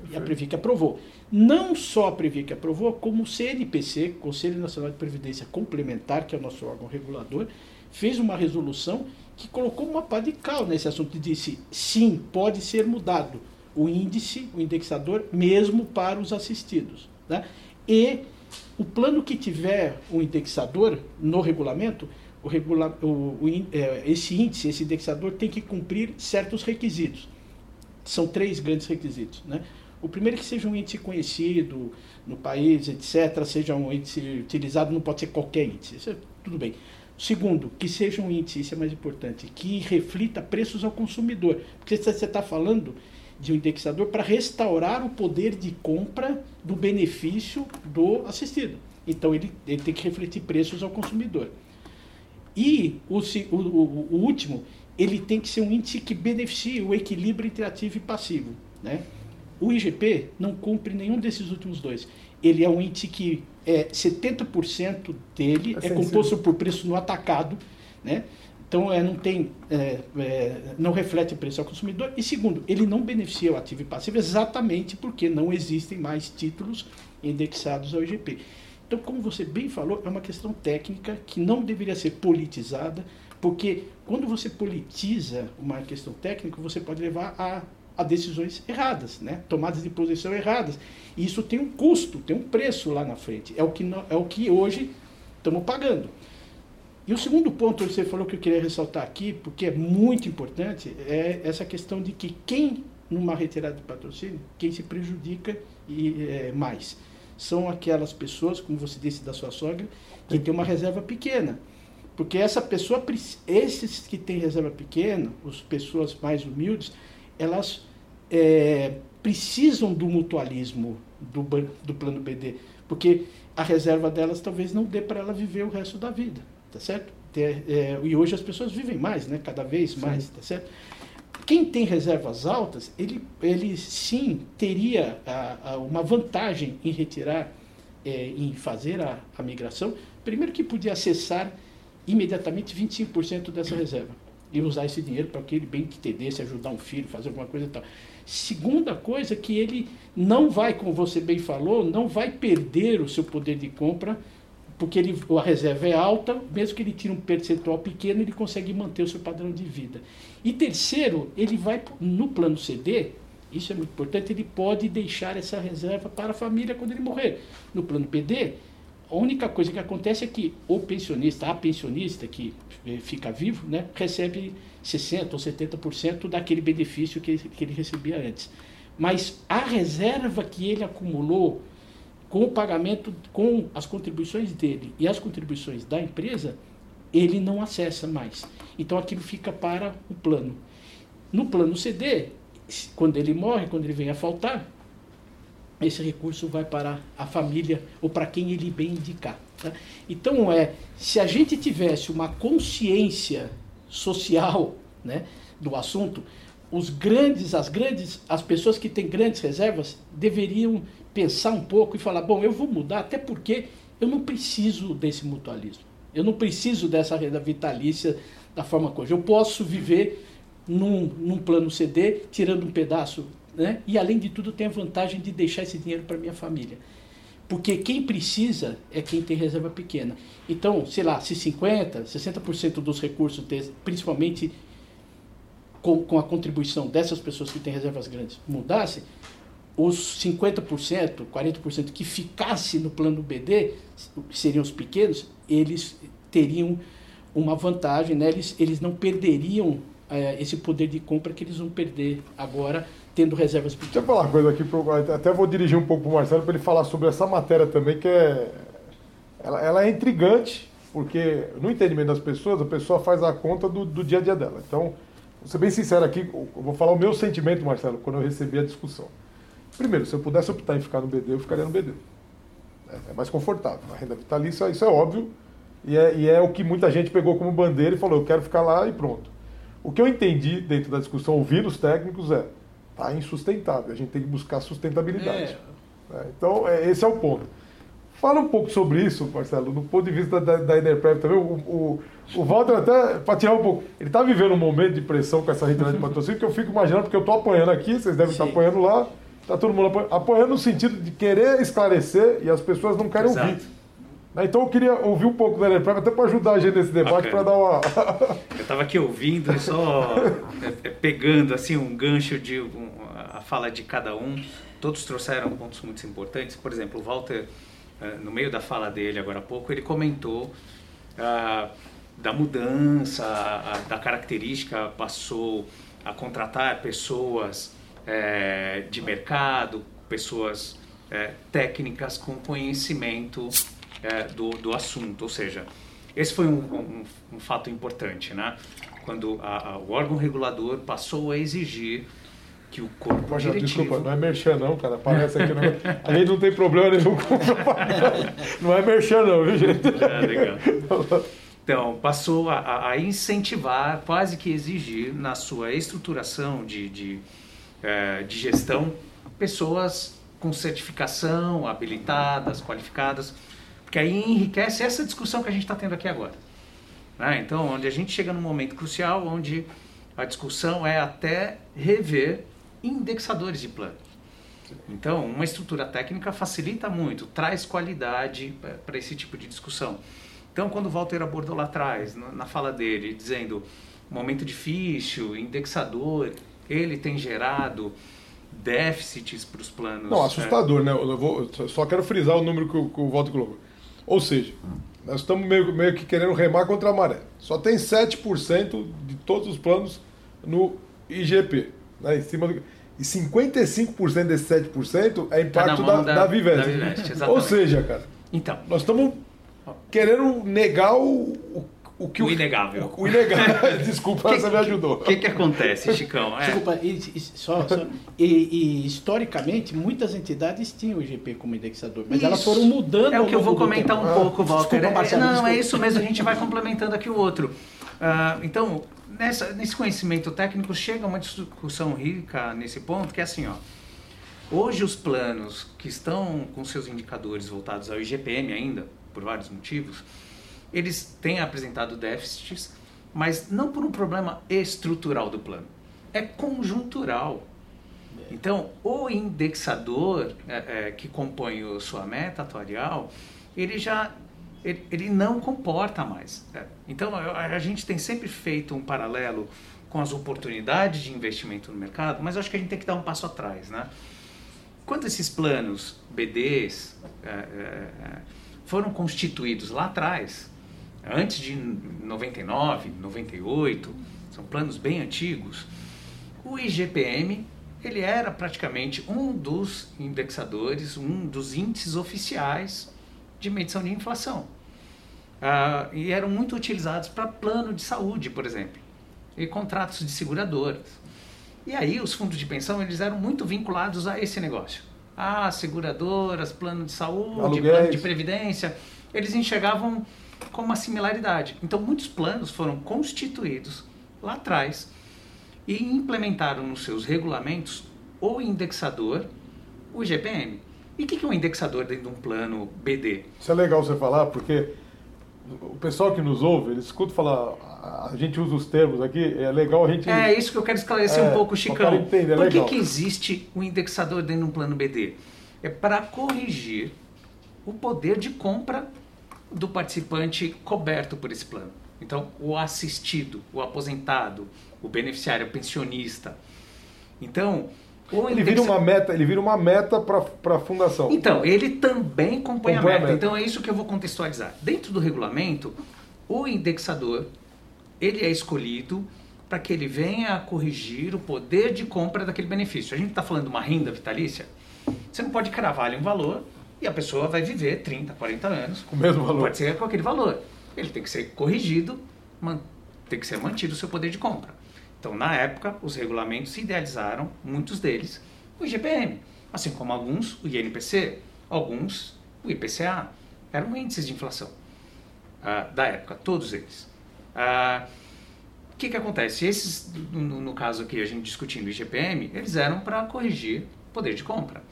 Perfeito. E a Previc aprovou. Não só a Previc aprovou, como o CNPC, Conselho Nacional de Previdência Complementar, que é o nosso órgão regulador, fez uma resolução que colocou uma pá de cal nesse assunto e disse, sim, pode ser mudado o índice, o indexador, mesmo para os assistidos. Né? E o plano que tiver o indexador no regulamento, o regula, o, o, é, esse índice, esse indexador tem que cumprir certos requisitos. São três grandes requisitos. Né? O primeiro é que seja um índice conhecido no país, etc., seja um índice utilizado, não pode ser qualquer índice. Isso é tudo bem. Segundo, que seja um índice, isso é mais importante, que reflita preços ao consumidor. Porque você está falando de um indexador para restaurar o poder de compra do benefício do assistido. Então ele, ele tem que refletir preços ao consumidor. E o, o, o, último, ele tem que ser um índice que beneficie o equilíbrio entre ativo e passivo. Né? O IGP não cumpre nenhum desses últimos dois. Ele é um índice que é 70% dele é, é composto por preço no atacado, né? Então, é, não tem, é, é, não reflete o preço ao consumidor. E segundo, ele não beneficia o ativo e passivo exatamente porque não existem mais títulos indexados ao IGP. Então, como você bem falou, é uma questão técnica que não deveria ser politizada, porque quando você politiza uma questão técnica, você pode levar a, a decisões erradas, né? tomadas de posição erradas. E isso tem um custo, tem um preço lá na frente. É o que, é o que hoje estamos pagando. E o segundo ponto que você falou que eu queria ressaltar aqui, porque é muito importante, é essa questão de que quem, numa retirada de patrocínio, quem se prejudica e, é, mais são aquelas pessoas, como você disse da sua sogra, que tem uma reserva pequena. Porque essa pessoa, esses que têm reserva pequena, as pessoas mais humildes, elas é, precisam do mutualismo do, do plano BD, porque a reserva delas talvez não dê para ela viver o resto da vida tá certo? É, e hoje as pessoas vivem mais, né? Cada vez mais, sim. tá certo? Quem tem reservas altas, ele, ele sim teria a, a, uma vantagem em retirar, é, em fazer a, a migração. Primeiro que podia acessar imediatamente 25% dessa reserva e usar esse dinheiro para aquele bem que entendesse, ajudar um filho, fazer alguma coisa e tal. Segunda coisa que ele não vai, como você bem falou, não vai perder o seu poder de compra porque ele, a reserva é alta, mesmo que ele tire um percentual pequeno, ele consegue manter o seu padrão de vida. E terceiro, ele vai no plano CD, isso é muito importante, ele pode deixar essa reserva para a família quando ele morrer. No plano PD, a única coisa que acontece é que o pensionista, a pensionista que eh, fica vivo, né, recebe 60% ou 70% daquele benefício que, que ele recebia antes. Mas a reserva que ele acumulou com o pagamento, com as contribuições dele e as contribuições da empresa, ele não acessa mais. Então aquilo fica para o plano. No plano CD, quando ele morre, quando ele vem a faltar, esse recurso vai para a família ou para quem ele bem indicar. Tá? Então, é, se a gente tivesse uma consciência social né, do assunto, os grandes, as grandes, as pessoas que têm grandes reservas deveriam pensar um pouco e falar, bom, eu vou mudar, até porque eu não preciso desse mutualismo. Eu não preciso dessa renda vitalícia da forma como eu posso viver num, num plano CD, tirando um pedaço, né? E além de tudo, tem a vantagem de deixar esse dinheiro para minha família. Porque quem precisa é quem tem reserva pequena. Então, sei lá, se 50%, 60% dos recursos, principalmente com, com a contribuição dessas pessoas que têm reservas grandes, mudasse, os 50%, 40% que ficasse no plano BD, que seriam os pequenos, eles teriam uma vantagem, né? eles, eles não perderiam é, esse poder de compra que eles vão perder agora, tendo reservas pequenas. Deixa eu falar uma coisa aqui, pro, até vou dirigir um pouco para o Marcelo para ele falar sobre essa matéria também, que é. Ela, ela, é intrigante, porque no entendimento das pessoas, a pessoa faz a conta do, do dia a dia dela. Então, vou ser bem sincero aqui, eu vou falar o meu sentimento, Marcelo, quando eu recebi a discussão. Primeiro, se eu pudesse optar em ficar no BD, eu ficaria no BD. É, é mais confortável. A renda vitalícia, isso é óbvio, e é, e é o que muita gente pegou como bandeira e falou, eu quero ficar lá e pronto. O que eu entendi dentro da discussão, ouvindo os técnicos, é tá insustentável. A gente tem que buscar sustentabilidade. É. É, então, é, esse é o ponto. Fala um pouco sobre isso, Marcelo, do ponto de vista da, da Enerprev também. O, o, o Walter, até, para tirar um pouco, ele está vivendo um momento de pressão com essa retirada de patrocínio que eu fico imaginando, porque eu estou apanhando aqui, vocês devem Sim. estar apanhando lá, está todo mundo apanhando, apanhando no sentido de querer esclarecer e as pessoas não querem Exato. ouvir. Né, então eu queria ouvir um pouco da Enerprev, até para ajudar a gente nesse debate, para dar uma. [laughs] eu estava aqui ouvindo, só é, é, pegando assim um gancho de um, a fala de cada um. Todos trouxeram pontos muito importantes. Por exemplo, o Walter eh, no meio da fala dele agora há pouco, ele comentou ah, da mudança, da característica, passou a contratar pessoas é, de mercado, pessoas é, técnicas com conhecimento é, do, do assunto. Ou seja, esse foi um, um, um fato importante, né? quando a, a, o órgão regulador passou a exigir que o corpo Poxa, diretivo... Desculpa, não é merchan não, cara. Aparece aqui. Não... [laughs] A gente não tem problema nenhum com Não é merchan não, viu, gente? É, legal. Então, passou a, a, incentivar, quase que exigir, na sua estruturação de, de, é, de gestão, pessoas com certificação, habilitadas, qualificadas, porque aí enriquece essa discussão que a gente está tendo aqui agora. Né? Então, onde a gente chega num momento crucial, onde a discussão é até rever indexadores de plano. Então, uma estrutura técnica facilita muito, traz qualidade para esse tipo de discussão. Então, quando o Walter abordou lá atrás, na fala dele, dizendo momento difícil, indexador, ele tem gerado déficits para os planos. Não, assustador, é... né? Eu vou, só quero frisar o número que o, que o Walter colocou. Ou seja, nós estamos meio, meio que querendo remar contra a maré. Só tem 7% de todos os planos no IGP né, em cima do... E 55% desse 7% é impacto da, da, da Viveste. Da Viveste Ou seja, cara, então, nós estamos querendo negar o, o, o que o, o inegável. O, o inegável. [laughs] [laughs] Desculpa, que, você me ajudou. O que, que acontece, Chicão? É. Desculpa, e, e, só, só e, e, historicamente muitas entidades tinham o IGP como indexador, mas isso. elas foram mudando. É o que eu vou comentar um pouco, Walter. Desculpa, Marcelo, não, desculpa. é isso mesmo, a gente vai complementando aqui o outro. Uh, então, nessa, nesse conhecimento técnico chega uma discussão rica nesse ponto, que é assim, ó. Hoje os planos que estão com seus indicadores voltados ao IGPM ainda, por vários motivos, eles têm apresentado déficits, mas não por um problema estrutural do plano, é conjuntural. Então, o indexador é, é, que compõe a sua meta atuarial, ele já ele, ele não comporta mais. É. Então, a, a gente tem sempre feito um paralelo com as oportunidades de investimento no mercado, mas acho que a gente tem que dar um passo atrás, né? Quando esses planos BDs é, é, foram constituídos lá atrás, antes de 99, 98, são planos bem antigos, o IGPM ele era praticamente um dos indexadores, um dos índices oficiais de medição de inflação. Ah, e eram muito utilizados para plano de saúde, por exemplo, e contratos de seguradoras. E aí os fundos de pensão eles eram muito vinculados a esse negócio. Ah, seguradoras, plano de saúde, Aluguéis. plano de previdência, eles enxergavam com uma similaridade. Então muitos planos foram constituídos lá atrás e implementaram nos seus regulamentos o indexador, o GPM. E o que é um indexador dentro de um plano BD? Isso é legal você falar, porque o pessoal que nos ouve, eles escutam falar, a gente usa os termos aqui, é legal a gente... É isso que eu quero esclarecer é, um pouco, Chicão. Entender, é Por que, que existe um indexador dentro de um plano BD? É para corrigir o poder de compra do participante coberto por esse plano. Então, o assistido, o aposentado, o beneficiário, o pensionista. Então, ele vira uma meta, ele vira uma meta para a fundação. Então, ele também compõe, compõe a, meta. a, meta. Então é isso que eu vou contextualizar. Dentro do regulamento, o indexador ele é escolhido para que ele venha a corrigir o poder de compra daquele benefício. A gente está falando de uma renda vitalícia, você não pode cravar ali um valor e a pessoa vai viver 30, 40 anos com o mesmo valor. Pode ser com aquele valor. Ele tem que ser corrigido, tem que ser mantido o seu poder de compra. Então, na época, os regulamentos idealizaram, muitos deles, o IGPM, assim como alguns o INPC, alguns o IPCA. Eram índices de inflação uh, da época, todos eles. O que, que acontece? Esses, no, no, caso aqui, a gente discutindo o IGPM, eles eram para corrigir poder de compra.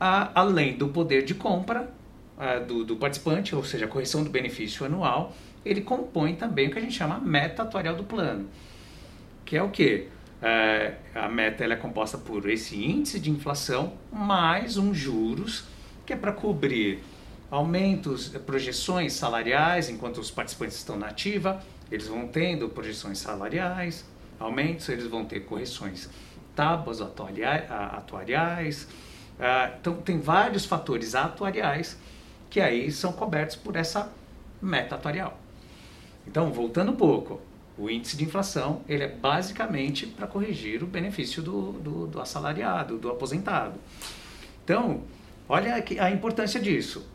Uh, além do poder de compra, uh, do, do, participante, ou seja, a correção do benefício anual, ele compõe também o que a gente chama meta atuarial do plano, que é o quê? Uh, a meta ela é composta por esse índice de inflação mais um juros, que é para cobrir aumentos, projeções salariais enquanto os participantes estão na ativa, eles vão tendo projeções salariais, aumentos, eles vão ter correções tábuas atuariais. Uh, então, tem vários fatores atuariais que aí são cobertos por essa meta atuarial. Então, voltando um pouco, o índice de inflação ele é basicamente para corrigir o benefício do, do, do, assalariado, do aposentado. Então, olha a importância disso.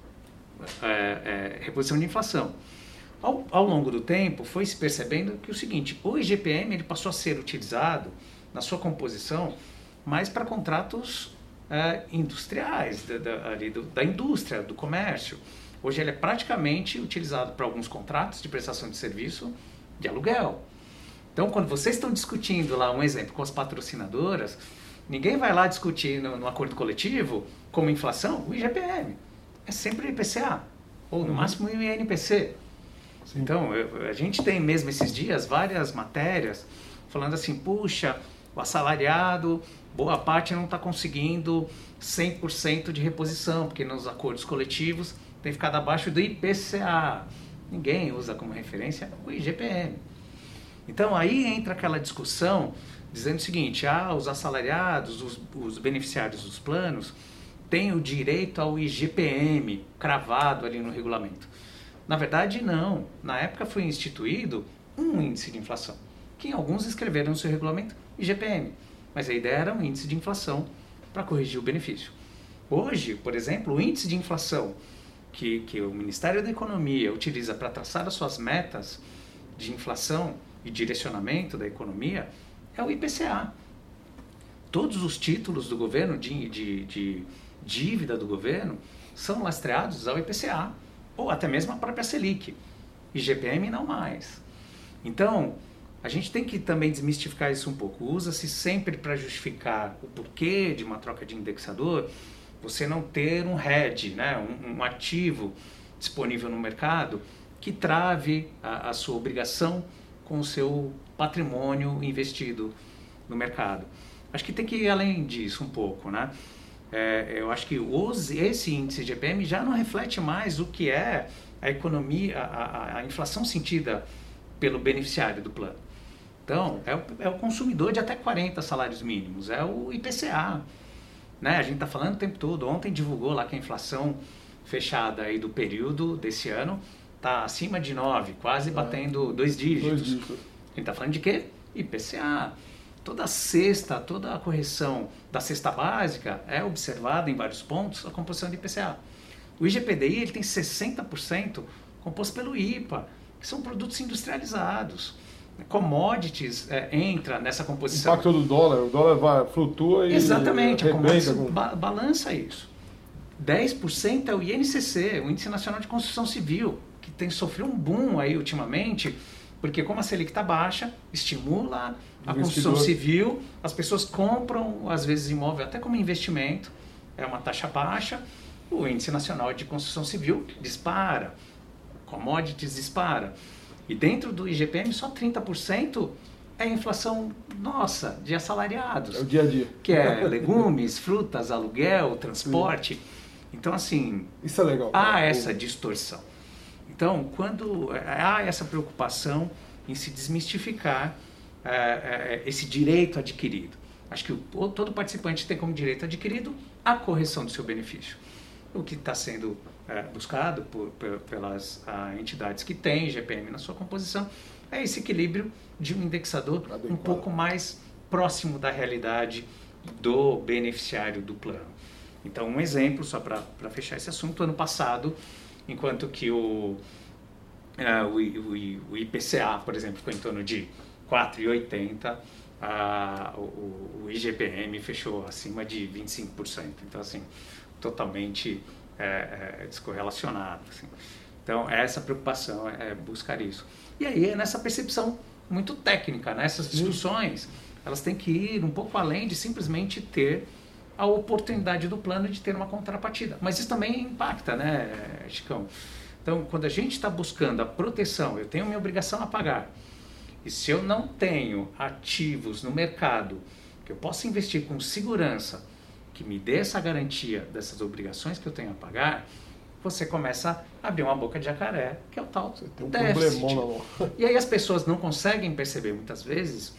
É, é, reposição de inflação. Ao, ao, longo do tempo, foi se percebendo que o seguinte, o IGPM ele passou a ser utilizado na sua composição mais para contratos é, industriais, da, da, ali do, da indústria, do comércio. Hoje ele é praticamente utilizado para alguns contratos de prestação de serviço de aluguel. Então, quando vocês estão discutindo lá, um exemplo, com as patrocinadoras, ninguém vai lá discutir no, no acordo coletivo como inflação o IGPM. É sempre o IPCA, ou no uhum. máximo o INPC. Sim. Então, eu, a gente tem mesmo esses dias várias matérias falando assim, puxa, o assalariado, boa parte não está conseguindo 100% de reposição, porque nos acordos coletivos tem ficado abaixo do IPCA. Ninguém usa como referência o IGPM. Então aí entra aquela discussão dizendo o seguinte: ah, os assalariados, os, os beneficiários dos planos têm o direito ao IGPM cravado ali no regulamento. Na verdade, não. Na época foi instituído um índice de inflação, que alguns escreveram no seu regulamento IGPM, mas a ideia era um índice de inflação para corrigir o benefício. Hoje, por exemplo, o índice de inflação que, que o Ministério da Economia utiliza para traçar as suas metas de inflação e direcionamento da economia é o IPCA. Todos os títulos do governo, de, de, de dívida do governo, são lastreados ao IPCA, ou até mesmo a própria Selic. IGPM não mais. Então, a gente tem que também desmistificar isso um pouco. Usa-se sempre para justificar o porquê de uma troca de indexador, você não ter um hedge, né, um, um ativo disponível no mercado que trave a, a sua obrigação com o seu patrimônio investido no mercado. Acho que tem que ir além disso um pouco, né? É, eu acho que os, esse índice de GPM já não reflete mais o que é a economia, a, a, a inflação sentida pelo beneficiário do plano. Então, é o, é o, consumidor de até 40 salários mínimos, é o IPCA. Né? A gente está falando o tempo todo. Ontem divulgou lá que a inflação fechada aí do período desse ano está acima de 9, quase é. batendo dois dígitos. Dois dígitos. A gente está falando de quê? IPCA. Toda sexta, toda a correção da cesta básica é observada em vários pontos a composição de IPCA. O IGPDI ele tem 60% composto pelo IPA, que são produtos industrializados. Commodities é, entra nessa composição. O impacto do dólar, o dólar vai, flutua e. Exatamente, a commodities com... ba balança isso. 10% é o INCC, o Índice Nacional de Construção Civil, que tem sofrido um boom aí ultimamente, porque como a Selic está baixa, estimula a construção civil, as pessoas compram, às vezes, imóvel até como investimento, é uma taxa baixa, o Índice Nacional de Construção Civil dispara, commodities dispara. E dentro do IGPM, só 30% é inflação nossa, de assalariados. É o dia a dia. Que é [laughs] legumes, frutas, aluguel, transporte. Então, assim. Isso é legal. Há essa distorção. Então, quando há essa preocupação em se desmistificar é, é, esse direito adquirido. Acho que o, todo participante tem como direito adquirido a correção do seu benefício. O que está sendo é, buscado por, por, pelas a, entidades que têm GPM na sua composição é esse equilíbrio de um indexador Adequado. um pouco mais próximo da realidade do beneficiário do plano. Então, um exemplo, só para fechar esse assunto, ano passado, enquanto que o, uh, o, o, o, IPCA, por exemplo, ficou em torno de 4,80%, uh, o, o IGPM fechou acima de 25%. Então, assim, totalmente é, é, descorrelacionado. Assim. Então, essa preocupação é, é buscar isso. E aí é nessa percepção muito técnica, né? essas discussões, elas têm que ir um pouco além de simplesmente ter a oportunidade do plano de ter uma contrapartida. Mas isso também impacta, né, Chicão? Então, quando a gente está buscando a proteção, eu tenho minha obrigação a pagar. E se eu não tenho ativos no mercado que eu possa investir com segurança, que me dê essa garantia dessas obrigações que eu tenho a pagar, você começa a abrir uma boca de jacaré, que é o tal você tem um déficit. [laughs] E aí as pessoas não conseguem perceber muitas vezes,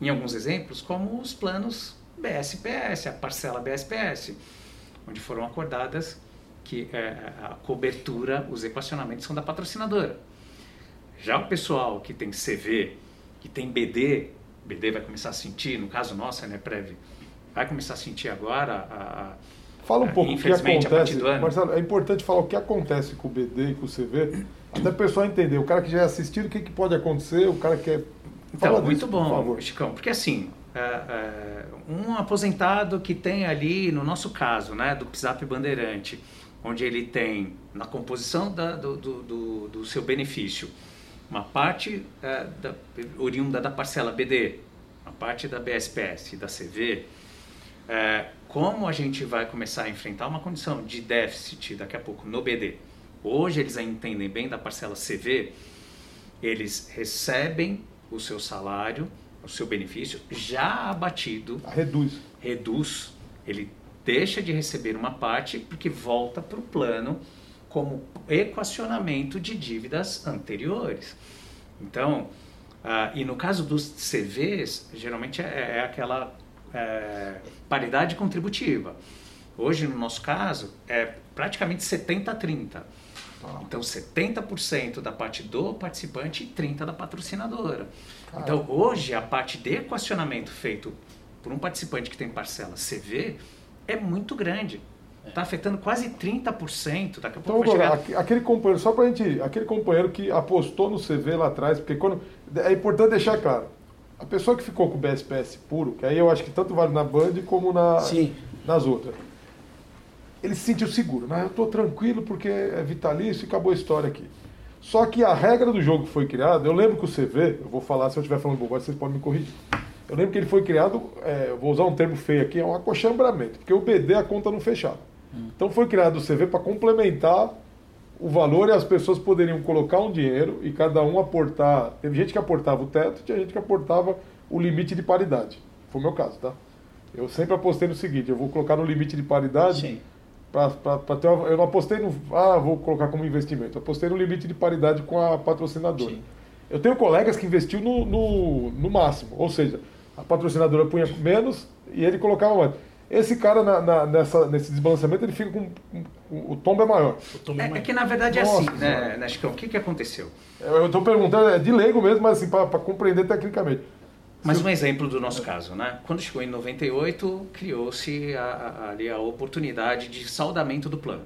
em alguns exemplos, como os planos BSPS, a parcela BSPS, onde foram acordadas que é, a cobertura, os equacionamentos são da patrocinadora. Já o pessoal que tem CV, que tem BD, BD vai começar a sentir, no caso nosso, né, Prev, vai começar a sentir agora a, Fala um pouco o que acontece. Marcelo, é importante falar o que acontece com o BD e com o CV, até o pessoal entender. O cara que já é assistido, o que, que pode acontecer, o cara que é. Fala então, muito bom, por Chicão, porque assim, é, é, um aposentado que tem ali, no nosso caso, né, do PSAP Bandeirante, onde ele tem, na composição da, do, do, do, seu benefício, uma parte é, da, oriunda da parcela BD, uma parte da BSPS e da CV, é, como a gente vai começar a enfrentar uma condição de déficit daqui a pouco no BD. Hoje eles entendem bem da parcela CV, eles recebem o seu salário, o seu benefício já abatido. Reduz. Reduz. Ele deixa de receber uma parte porque volta para o plano como equacionamento de dívidas anteriores. Então, ah, e no caso dos CVs, geralmente é, é aquela é, paridade contributiva. Hoje, no nosso caso, é praticamente 70 a 30. Tá. Então, 70% da parte do participante e 30% da patrocinadora. Então, hoje, a parte de equacionamento feito por um participante que tem parcela CV é muito grande. Está afetando quase 30%. Daqui a pouco então, chegar... aquele companheiro, só para a gente, aquele companheiro que apostou no CV lá atrás, porque quando é importante deixar claro, a pessoa que ficou com o BSPS puro, que aí eu acho que tanto vale na Band como na, Sim. nas outras, ele se sentiu seguro, né? Eu estou tranquilo porque é vitalício e acabou a história aqui. Só que a regra do jogo que foi criada, eu lembro que o CV, eu vou falar, se eu estiver falando bobagem, vocês podem me corrigir. Eu lembro que ele foi criado, é, vou usar um termo feio aqui, é um acochambramento, porque o BD a conta não fechava. Hum. Então foi criado o CV para complementar o valor e as pessoas poderiam colocar um dinheiro e cada um aportar. Teve gente que aportava o teto, tinha gente que aportava o limite de paridade. Foi o meu caso, tá? Eu sempre apostei no seguinte: eu vou colocar no limite de paridade. Para ter uma, eu não apostei no. Ah, vou colocar como investimento. Eu apostei no limite de paridade com a patrocinadora. Sim. Eu tenho colegas que investiu no, no, no máximo, ou seja, a patrocinadora punha menos e ele colocava mais. Esse cara na, na, nessa, nesse desbalanceamento ele fica com o tombo é maior. Tombo é, é, é, que na verdade é assim, né, Chicão? O que, que aconteceu? Eu estou perguntando, é de leigo mesmo, mas assim, para compreender tecnicamente. Mas um exemplo do nosso caso, né? Quando chegou em 98, criou-se ali a oportunidade de saldamento do plano.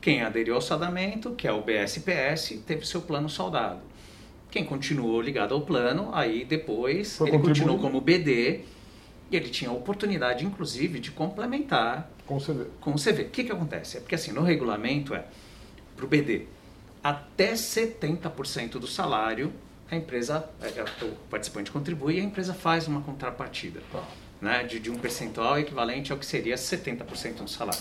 Quem aderiu ao saldamento, que é o BSPS, teve seu plano saldado. Quem continuou ligado ao plano, aí depois Foi ele continuou como BD e ele tinha a oportunidade, inclusive, de complementar com o CV. Com o CV. O que, que acontece? É porque assim, no regulamento é para o BD, até 70% do salário a empresa, é, é, o participante contribui e a empresa faz uma contrapartida tá. né, de, de um percentual equivalente ao que seria 70% do salário.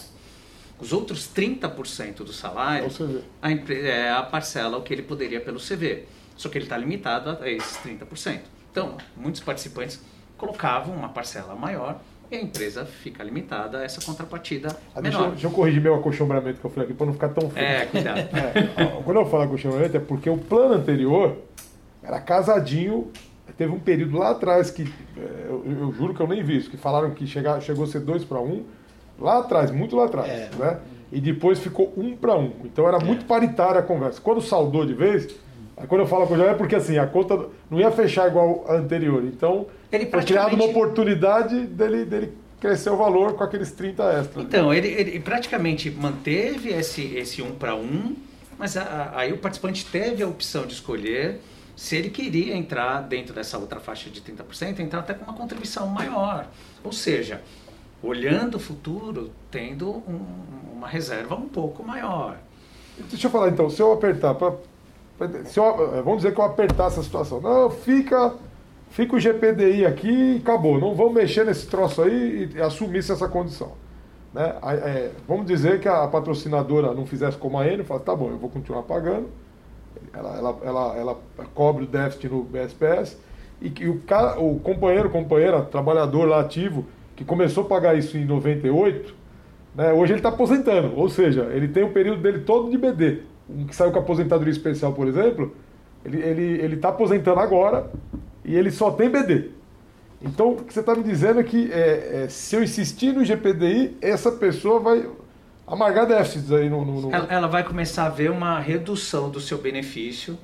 Os outros 30% do salário é a, empresa, é a parcela o que ele poderia pelo CV. Só que ele está limitado a esses 30%. Então, muitos participantes colocavam uma parcela maior e a empresa fica limitada a essa contrapartida ah, menor. Deixa eu, deixa eu, corrigir meu acochambramento que eu falei aqui para não ficar tão feio. É, cuidado. [laughs] É, quando eu falo acochambramento é porque o plano anterior era casadinho. Teve um período lá atrás que, é, eu, eu juro que eu nem vi isso, que falaram que chegar, chegou a ser dois para um, lá atrás, muito lá atrás, é. né? E depois ficou um para um. Então era é. muito paritária a conversa. Quando saldou de vez, aí quando eu falo com o é porque assim, a conta não ia fechar igual a anterior. Então, ele foi criada uma oportunidade dele, dele crescer o valor com aqueles 30 extras. Então, ele, ele praticamente manteve esse, esse um para um, mas a, a, aí o participante teve a opção de escolher se ele queria entrar dentro dessa outra faixa de 30%, entrar até com uma contribuição maior. Ou seja, olhando o futuro, tendo um, uma reserva um pouco maior. Deixa eu falar então, se eu apertar, pra, se eu, eh, vamos dizer que eu apertar essa situação, não, fica fica o GPDI aqui e acabou. Não vamos mexer nesse troço aí e assumisse essa condição. Né? É, vamos dizer que a patrocinadora não fizesse como a Enel, fala, tá bom, eu vou continuar pagando, ela, ela, ela, ela cobre o déficit no BSPS, e que o, cara, o companheiro, companheira, trabalhador lá ativo, que começou a pagar isso em 98, né, hoje ele está aposentando, ou seja, ele tem o período dele todo de BD. Um que saiu com a aposentadoria especial, por exemplo, ele está ele, ele tá aposentando agora e ele só tem BD. Então, o que você está me dizendo é que é, é, se eu insistir no GPDI, essa pessoa vai amargar déficits aí no. no, no... Ela, ela, vai começar a ver uma redução do seu benefício,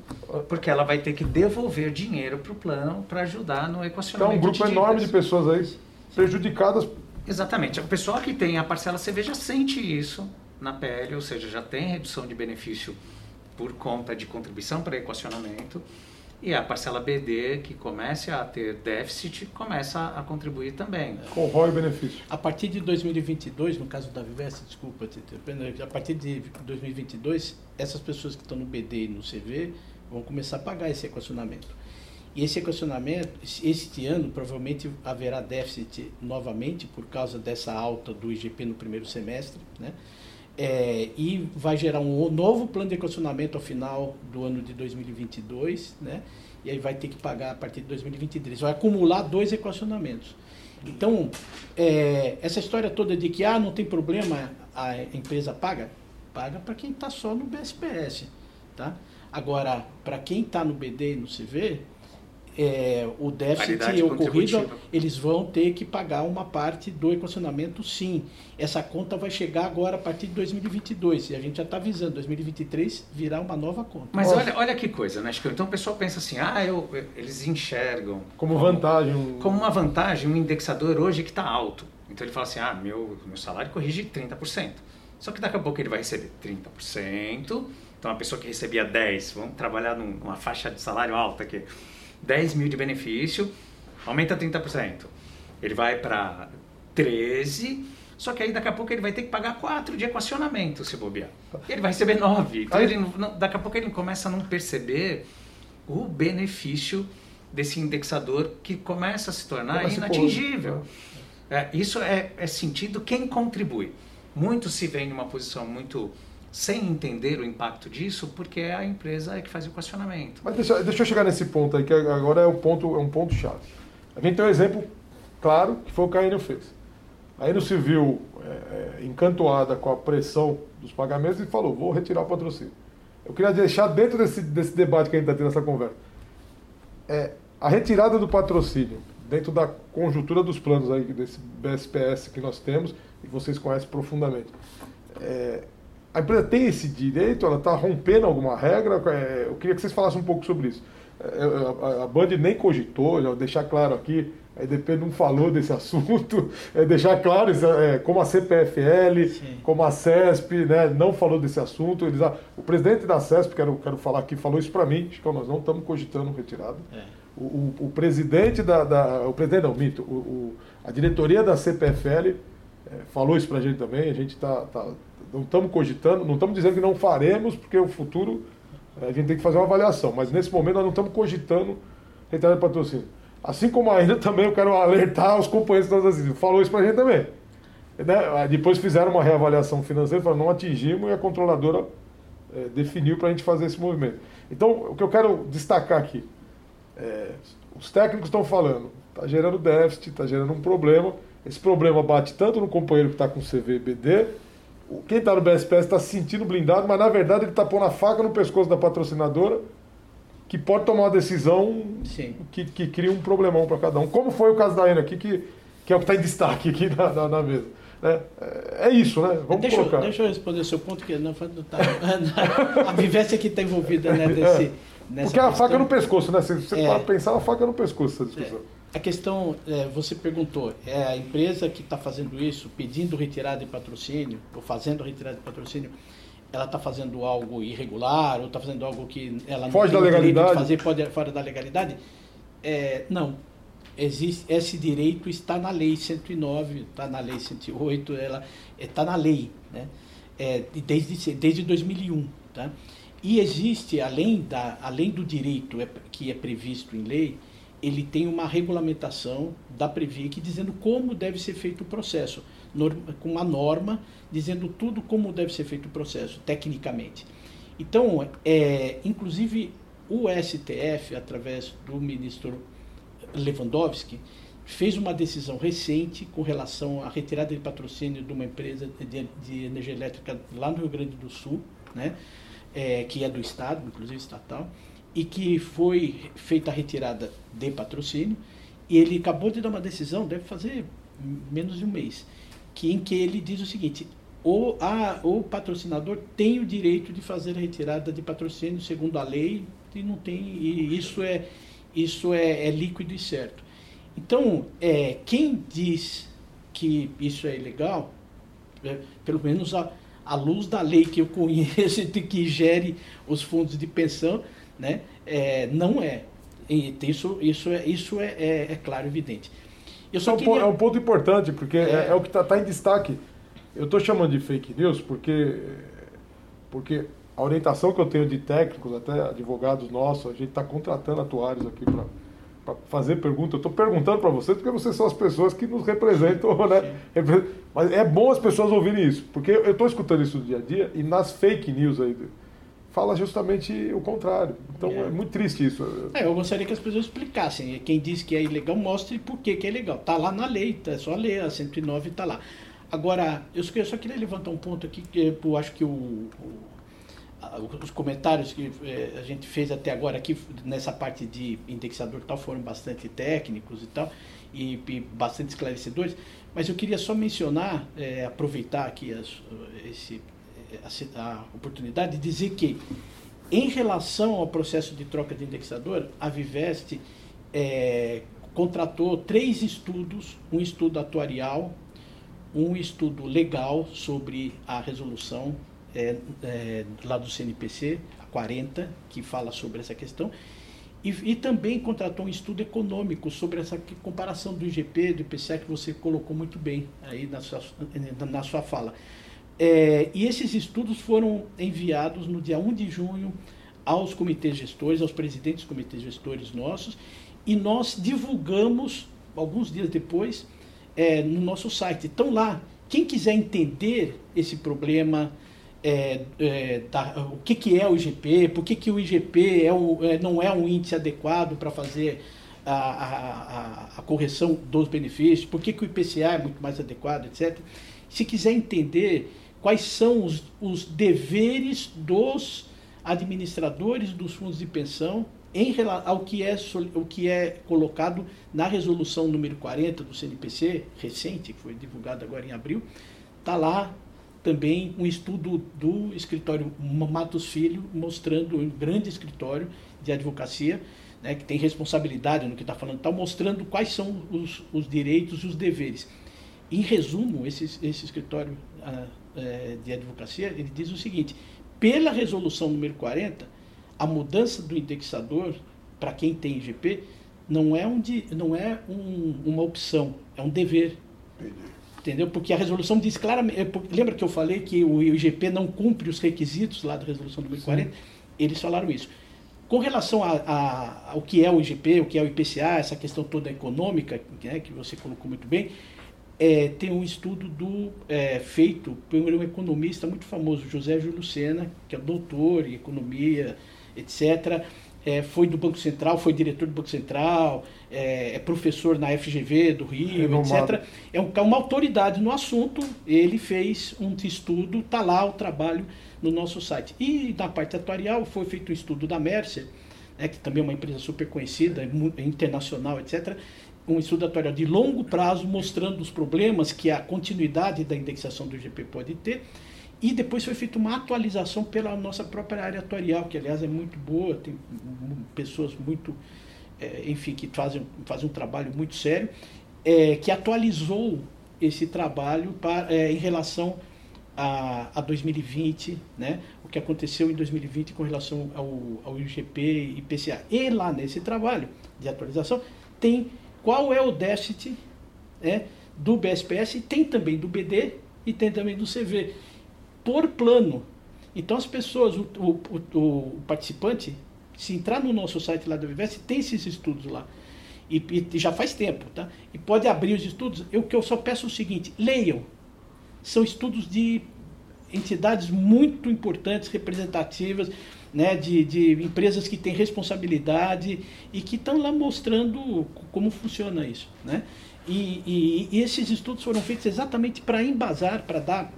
porque ela vai ter que devolver dinheiro para o plano para ajudar no equacionamento. Então, um grupo enorme de pessoas aí prejudicadas. Exatamente. O pessoal que tem a parcela CV já sente isso na pele, ou seja, já tem redução de benefício por conta de contribuição para equacionamento. E a parcela BD, que comece a ter déficit, começa a contribuir também. Com ROI e benefício. A partir de 2022, no caso da Vivesse, desculpa, a partir de 2022, essas pessoas que estão no BD e no CV vão começar a pagar esse equacionamento. E esse equacionamento, este ano, provavelmente haverá déficit novamente por causa dessa alta do IGP no primeiro semestre, né? É, e vai gerar um novo plano de equacionamento ao final do ano de 2022, né? E aí vai ter que pagar a partir de 2023. Vai acumular dois equacionamentos. Então, é, essa história toda de que ah, não tem problema, a empresa paga, paga para quem está só no BSPS, tá? Agora, para quem está no BD e no CV, é, o déficit ocorrido, eles vão ter que pagar uma parte do equacionamento, sim. Essa conta vai chegar agora a partir de 2022, e a gente já está avisando, 2023 virá uma nova conta. Mas olha, olha que coisa, né? Então o pessoal pensa assim, ah, eu, eles enxergam... Como, como vantagem. Como uma vantagem, um indexador hoje que está alto. Então ele fala assim, ah, meu, meu salário corrige 30%. Só que daqui a pouco ele vai receber 30%, então a pessoa que recebia 10, vamos trabalhar numa faixa de salário alta aqui 10 mil de benefício, aumenta 30%. Ele vai para 13, só que aí daqui a pouco ele vai ter que pagar 4 de equacionamento se bobear. Ele vai receber 9. Então ele não, daqui a pouco ele começa a não perceber o benefício desse indexador que começa a se tornar inatingível. É, isso é, é sentido quem contribui. Muitos se veem numa posição muito sem entender o impacto disso, porque é a empresa que faz o equacionamento. Mas deixa, deixa eu chegar nesse ponto aí, que agora é, o ponto, é um ponto chave. A gente tem um exemplo claro, que foi o que a Enel fez. A Enel se viu é, é, encantoada com a pressão dos pagamentos e falou, vou retirar o patrocínio. Eu queria deixar dentro desse, desse debate que a gente está tendo essa conversa. É, a retirada do patrocínio, dentro da conjuntura dos planos aí, desse BSPS que nós temos, e vocês conhecem profundamente, é, a empresa tem esse direito? Ela está rompendo alguma regra? É, eu queria que vocês falassem um pouco sobre isso. É, é, a Band nem cogitou, já deixar claro aqui, a EDP não falou desse [laughs] assunto, é deixar claro, é, como a CPFL, Sim. como a CESP, né, não falou desse assunto. Eles, o presidente da CESP, quero, quero falar aqui, falou isso para mim, que nós não estamos cogitando retirada. É. O, o, o, presidente da, da, O presidente não, mito, o, a diretoria da CPFL falou isso para a gente também, a gente está. Tá, não estamos cogitando, não estamos dizendo que não faremos, porque o futuro a gente tem que fazer uma avaliação, mas nesse momento nós não estamos cogitando retirada de patrocínio. Assim como ainda [laughs] também eu quero alertar os companheiros da assim, falou isso para a gente também. Né? Depois fizeram uma reavaliação financeira, falaram, não atingimos e a controladora é, definiu para a gente fazer esse movimento. Então, o que eu quero destacar aqui, é, os técnicos estão falando, está gerando déficit, está gerando um problema, esse problema bate tanto no companheiro que está com CVBD, quem está no BSPS está se sentindo blindado, mas na verdade ele está pondo a faca no pescoço da patrocinadora, que pode tomar uma decisão que, que cria um problemão para cada um. Como foi o caso da Ana aqui, que, que é o que está em destaque aqui na, na, na mesa. É, é isso, né? Vamos deixa, colocar. Deixa eu responder o seu ponto, que não, tá, [laughs] a vivência que está envolvida né, desse, é. Porque é a faca no pescoço, né? Se você é. pensar, a faca no pescoço essa discussão. É. A questão, é, você perguntou, é a empresa que está fazendo isso, pedindo retirada de patrocínio, ou fazendo retirada de patrocínio, ela está fazendo algo irregular, ou está fazendo algo que ela não tem da legalidade. de fazer pode, fora da legalidade? É, não. Existe, esse direito está na lei 109, está na lei 108, ela está na lei, né? É, desde, desde 2001. Tá? E existe, além, da, além do direito é, que é previsto em lei, ele tem uma regulamentação da Previc dizendo como deve ser feito o processo, com uma norma dizendo tudo como deve ser feito o processo, tecnicamente. Então, é, inclusive, o STF, através do ministro Lewandowski, fez uma decisão recente com relação à retirada de patrocínio de uma empresa de, de energia elétrica lá no Rio Grande do Sul, né, é, que é do Estado, inclusive estatal, e que foi feita a retirada de patrocínio, e ele acabou de dar uma decisão, deve fazer menos de um mês, que, em que ele diz o seguinte, o, a, o patrocinador tem o direito de fazer a retirada de patrocínio segundo a lei, e não tem, e isso é, isso é, é líquido e certo. Então, é, quem diz que isso é ilegal, é, pelo menos a, a luz da lei que eu conheço [laughs] de que gere os fundos de pensão, né, é, não é. E isso, isso, é, isso é, é, é claro e evidente. Eu só é, um queria... é um ponto importante, porque é, é, é o que está tá em destaque. Eu estou chamando de fake news porque, porque a orientação que eu tenho de técnicos, até advogados nossos, a gente está contratando atuários aqui para para fazer pergunta. Eu estou perguntando para vocês porque vocês são as pessoas que nos representam, né? Mas é bom as pessoas ouvirem isso, porque eu estou escutando isso no dia a dia e nas fake news aí fala justamente o contrário. Então é, é muito triste isso. É, eu gostaria que as pessoas explicassem. Quem diz que é ilegal, mostre por que, que é ilegal. Está lá na lei, é só ler, a 109 está lá. Agora, eu só queria levantar um ponto aqui, que eu acho que o, o os comentários que eh, a gente fez até agora aqui nessa parte de indexador tal foram bastante técnicos e tal e, e bastante esclarecedores mas eu queria só mencionar eh, aproveitar aqui as, esse, a, a, oportunidade de dizer que em relação ao processo de troca de indexador a Viveste contratou três estudos um estudo atuarial um estudo legal sobre a resolução é, é, lá do CNPC, a 40, que fala sobre essa questão, e, e, também contratou um estudo econômico sobre essa comparação do IGP, do IPCA, que você colocou muito bem aí na sua, na sua fala. É, e esses estudos foram enviados no dia 1 de junho aos comitês gestores, aos presidentes dos comitês gestores nossos, e nós divulgamos, alguns dias depois, é, no nosso site. Então lá, quem quiser entender esse problema, é, é, da, o que, que é o IGP, por que, que o IGP é o, é, não é um índice adequado para fazer a, a, a, correção dos benefícios, por que, que o IPCA é muito mais adequado, etc. Se quiser entender quais são os, os deveres dos administradores dos fundos de pensão em ao que é, o que é colocado na resolução número 40 do CNPC, recente, que foi divulgada agora em abril, está lá também um estudo do escritório Matos Filho, mostrando um grande escritório de advocacia, né, que tem responsabilidade no que está falando, tal, mostrando quais são os, os direitos e os deveres. Em resumo, esse, esse escritório ah, é, de advocacia, ele diz o seguinte, pela resolução número 40, a mudança do indexador, para quem tem IGP, não é, um, não é um, uma opção, é um dever. Entendi. Entendeu? Porque a resolução diz claramente. É, lembra que eu falei que o IGP não cumpre os requisitos lá da resolução do 2040? Sim. Eles falaram isso. Com relação a, a, ao que é o IGP, o que é o IPCA, essa questão toda econômica, né, que você colocou muito bem, é, tem um estudo do, é, feito por um economista muito famoso, José Júlio Sena, que é doutor em economia, etc é, foi do Banco Central, foi diretor do Banco Central, é, é professor na FGV do Rio, Renomado. etc. É um, uma autoridade no assunto, ele fez um estudo, está lá o trabalho no nosso site. E na parte atuarial foi feito um estudo da Mercer, né, que também é uma empresa super conhecida, internacional, etc., um estudo atuarial de longo prazo mostrando os problemas que a continuidade da indexação do IGP pode ter e depois foi feita uma atualização pela nossa própria área atuarial, que aliás é muito boa, tem pessoas muito, é, enfim, que fazem, fazem um trabalho muito sério, é, que atualizou esse trabalho para, é, em relação a, a 2020, né? o que aconteceu em 2020 com relação ao, ao IGP e IPCA. E lá nesse trabalho de atualização tem qual é o déficit né, do BSPS, tem também do BD e tem também do CV por plano. Então as pessoas, o, o, o, participante, se entrar no nosso site lá do Vivesse, tem esses estudos lá. e, e, já faz tempo, tá? E pode abrir os estudos. Eu que eu só peço o seguinte: leiam. São estudos de entidades muito importantes, representativas, né, de, de empresas que têm responsabilidade e que estão lá mostrando como funciona isso, né? E, e, e, esses estudos foram feitos exatamente para embasar, para dar,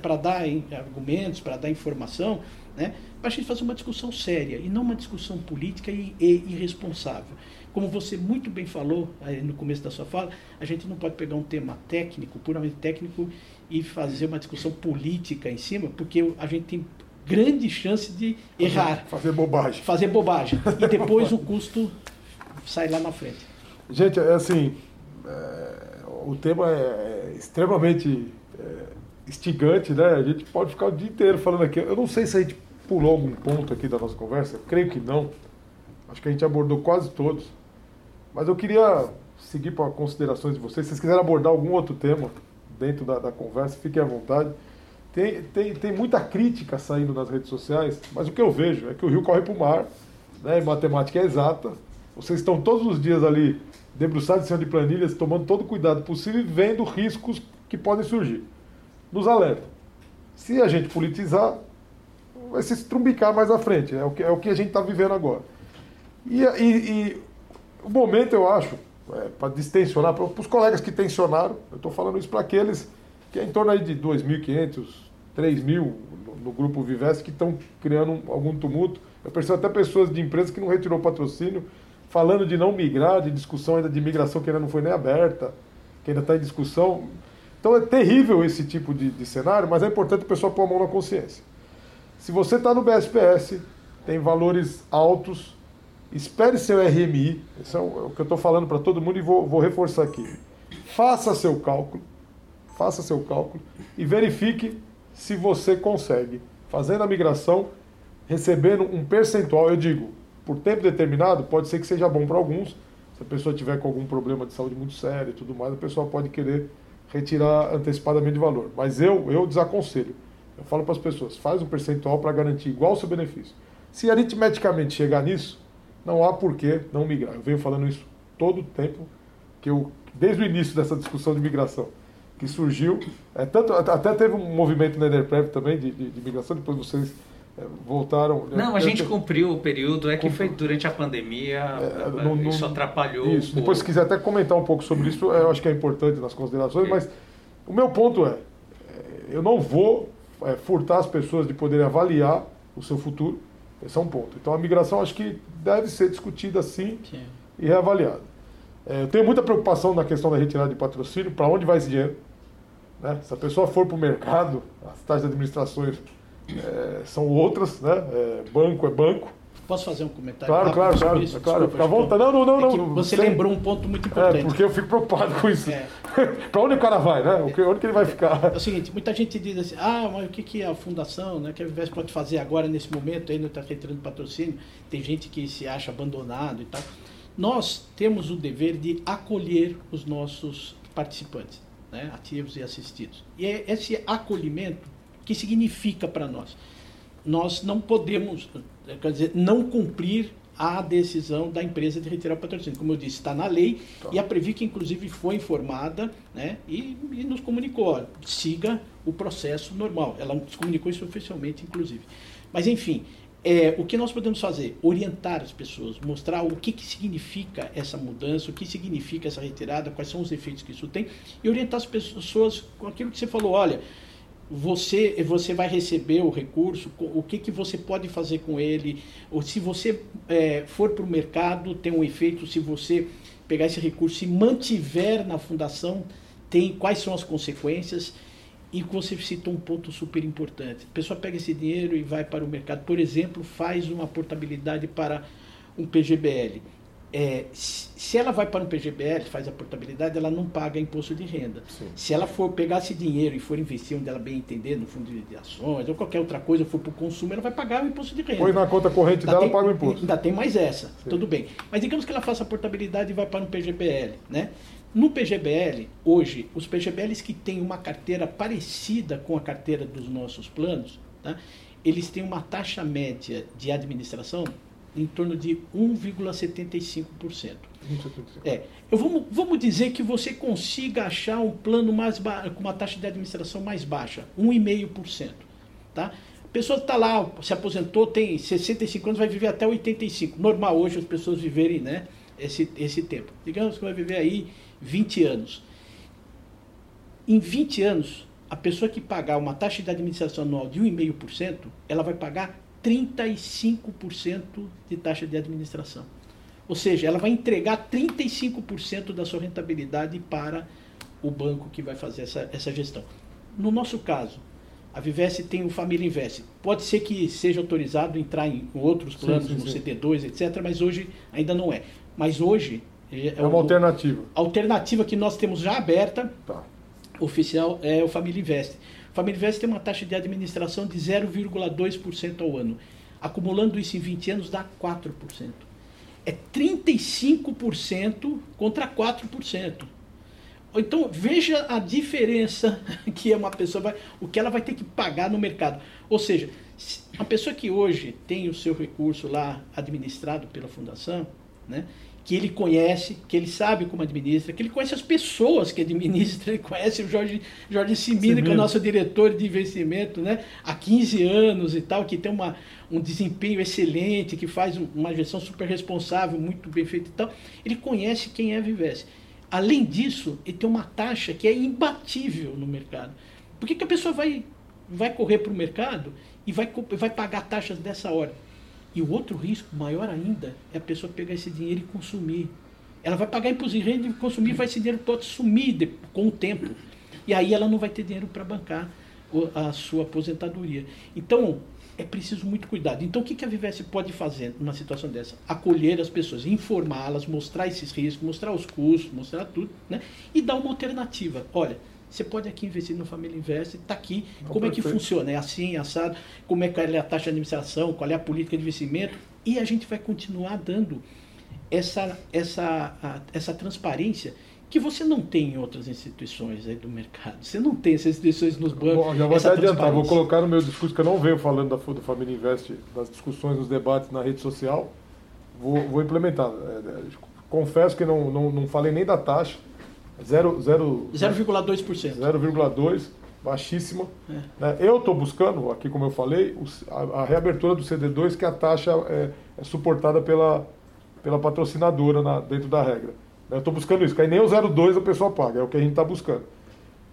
para dar argumentos, para dar informação, né? para a gente fazer uma discussão séria e não uma discussão política e, e irresponsável. Como você muito bem falou no começo da sua fala, a gente não pode pegar um tema técnico, puramente técnico, e fazer uma discussão política em cima, porque a gente tem grande chance de errar. Fazer bobagem. Fazer bobagem. E [laughs] depois o custo sai lá na frente. Gente, é assim, é, o tema é extremamente é, instigante, né? A gente pode ficar o dia inteiro falando aqui. Eu não sei se a gente pulou algum ponto aqui da nossa conversa, creio que não. Acho que a gente abordou quase todos. Mas eu queria seguir para considerações de vocês. Se vocês quiserem abordar algum outro tema dentro da, da conversa, fiquem à vontade. Tem, tem, tem muita crítica saindo nas redes sociais, mas o que eu vejo é que o rio corre para o mar, né, matemática é exata. Vocês estão todos os dias ali debruçados em cima de planilhas, tomando todo o cuidado possível e vendo riscos que podem surgir. Nos alerta. Se a gente politizar, vai se estrumbicar mais à frente. É o que, é o que a gente está vivendo agora. E, e, e o momento, eu acho, é, para distensionar, para os colegas que tensionaram, eu estou falando isso para aqueles que é em torno aí de 2.500, 3.000 no, grupo Vivesse que estão criando um, algum tumulto. Eu percebo até pessoas de empresas que não retirou patrocínio, falando de não migrar, de discussão ainda de migração que ainda não foi nem aberta, que ainda está em discussão. Então é terrível esse tipo de, de cenário, mas é importante o pessoal pôr a mão na consciência. Se você está no BSPS, tem valores altos, Espere seu RMI, isso é o que eu estou falando para todo mundo e vou, vou reforçar aqui. Faça seu cálculo, faça seu cálculo e verifique se você consegue, fazendo a migração, recebendo um percentual, eu digo, por tempo determinado, pode ser que seja bom para alguns. Se a pessoa tiver com algum problema de saúde muito sério e tudo mais, a pessoa pode querer retirar antecipadamente de valor. Mas eu, eu desaconselho. Eu falo para as pessoas, faz um percentual para garantir igual o seu benefício. Se aritmeticamente chegar nisso, não há por que não migrar. Eu venho falando isso todo o tempo, que eu, desde o início dessa discussão de migração, que surgiu, é, tanto, até teve um movimento na Enerprev também de, de, de migração, depois vocês é, voltaram. Né? Não, a gente cumpriu o período, é que foi durante a pandemia, é, não, isso atrapalhou. Isso, depois se quiser até comentar um pouco sobre isso, eu acho que é importante nas considerações, mas o meu ponto é, é, eu não vou é, furtar as pessoas de poderem avaliar o seu futuro, esse é um ponto. Então a migração acho que deve ser discutida sim, sim. e reavaliada. É, eu tenho muita preocupação na questão da retirada de patrocínio, para onde vai esse dinheiro? Né? Se a pessoa for para o mercado, as taxas de administrações é, são outras, né? É, banco é banco, Posso fazer um comentário? Claro, claro, claro. Isso? claro Desculpa, fica à vontade. Não, não, não. É não você lembrou um ponto muito importante. É, porque eu fico preocupado com isso. É. [laughs] para onde o cara vai, né? Onde que ele vai ficar? É o seguinte, muita gente diz assim, ah, mas o que, que a fundação, né, que a Vivés pode fazer agora, nesse momento, aí não está retirando patrocínio, tem gente que se acha abandonado e tal. Nós temos o dever de acolher os nossos participantes, né, ativos e assistidos. E é esse acolhimento que significa para nós nós não podemos, quer dizer, não cumprir a decisão da empresa de retirar o patrocínio. Como eu disse, está na lei tá. e a Previc, inclusive, foi informada né, e, e nos comunicou, ó, siga o processo normal. Ela nos comunicou isso oficialmente, inclusive. Mas, enfim, é, o que nós podemos fazer? Orientar as pessoas, mostrar o que, que significa essa mudança, o que significa essa retirada, quais são os efeitos que isso tem, e orientar as pessoas com aquilo que você falou, olha você você vai receber o recurso, o que, que você pode fazer com ele, ou se você é, for para o mercado, tem um efeito, se você pegar esse recurso e mantiver na fundação, tem quais são as consequências, e você citou um ponto super importante. A pessoa pega esse dinheiro e vai para o mercado, por exemplo, faz uma portabilidade para um PGBL é, se ela vai para um PGBL, faz a portabilidade, ela não paga imposto de renda. Sim. Se ela for pegar esse dinheiro e for investir onde ela bem entender, no fundo de ações ou qualquer outra coisa, for para o consumo, ela vai pagar o imposto de renda. Põe na conta corrente ainda dela, tem, paga o imposto. Ainda tem mais essa, Sim. tudo bem. Mas digamos que ela faça a portabilidade e vai para um PGBL, né? No PGBL, hoje, os PGBLs que têm uma carteira parecida com a carteira dos nossos planos, tá? eles têm uma taxa média de administração em torno de 1,75%. É, eu vamos, vamos dizer que você consiga achar um plano mais com uma taxa de administração mais baixa, 1,5%. Tá? A pessoa está lá, se aposentou, tem 65 anos, vai viver até 85. Normal hoje as pessoas viverem né, esse, esse tempo. Digamos que vai viver aí 20 anos. Em 20 anos, a pessoa que pagar uma taxa de administração anual de 1,5%, ela vai pagar 35% de taxa de administração. Ou seja, ela vai entregar 35% da sua rentabilidade para o banco que vai fazer essa, essa gestão. No nosso caso, a Vivesse tem o Família Invest. Pode ser que seja autorizado entrar em outros planos, sim, sim, no sim. CD2, etc., mas hoje ainda não é. Mas hoje. É, é uma o, alternativa. A alternativa que nós temos já aberta, tá. oficial, é o Família Invest. O Família Invest tem uma taxa de administração de 0,2% ao ano. Acumulando isso em 20 anos, dá 4%. É 35% contra 4%. Então veja a diferença [laughs] que uma pessoa vai, o que ela vai ter que pagar no mercado. Ou seja, uma pessoa que hoje tem o seu recurso lá administrado pela fundação, né, que ele conhece, que ele sabe como administra, que ele conhece as pessoas que administra, ele conhece o Jorge, Jorge Simino, que é o nosso diretor de investimento né, há 15 anos e tal, que tem uma, um desempenho excelente, que faz uma gestão super responsável, muito bem feita e tal. Ele conhece quem é a Vivesse. Além disso, ele tem uma taxa que é imbatível no mercado. Por que, que a pessoa vai, vai correr para o mercado e vai, vai pagar taxas dessa hora? E o outro risco, maior ainda, é a pessoa pegar esse dinheiro e consumir. Ela vai pagar imposto de renda e consumir, vai esse dinheiro todo sumir com o tempo. E aí ela não vai ter dinheiro para bancar a sua aposentadoria. Então, é preciso muito cuidado. Então, o que a Vivesse pode fazer numa situação dessa? Acolher as pessoas, informá-las, mostrar esses riscos, mostrar os custos, mostrar tudo, né? E dar uma alternativa. Olha, você pode aqui investir no Família Invest, está aqui. Não, como perfeito. é que funciona? É assim, assado? Como é que é a taxa de administração? Qual é a política de investimento? E a gente vai continuar dando essa, essa, a, essa transparência que você não tem em outras instituições aí do mercado. Você não tem essas instituições nos bancos. Bom, já vou até adiantar, vou colocar no meu discurso, que eu não venho falando da, do Família Invest, das discussões, dos debates na rede social, vou, vou implementar. É, é confesso que não, não, não falei nem da taxa, 0,2%. 0,2%, baixíssima. É. Né? Eu estou buscando, aqui como eu falei, a, a, reabertura do CD2, que a taxa é, é suportada pela, pela patrocinadora na, dentro da regra. Eu estou buscando isso, que aí nem o 02 a pessoa paga, é o que a gente está buscando.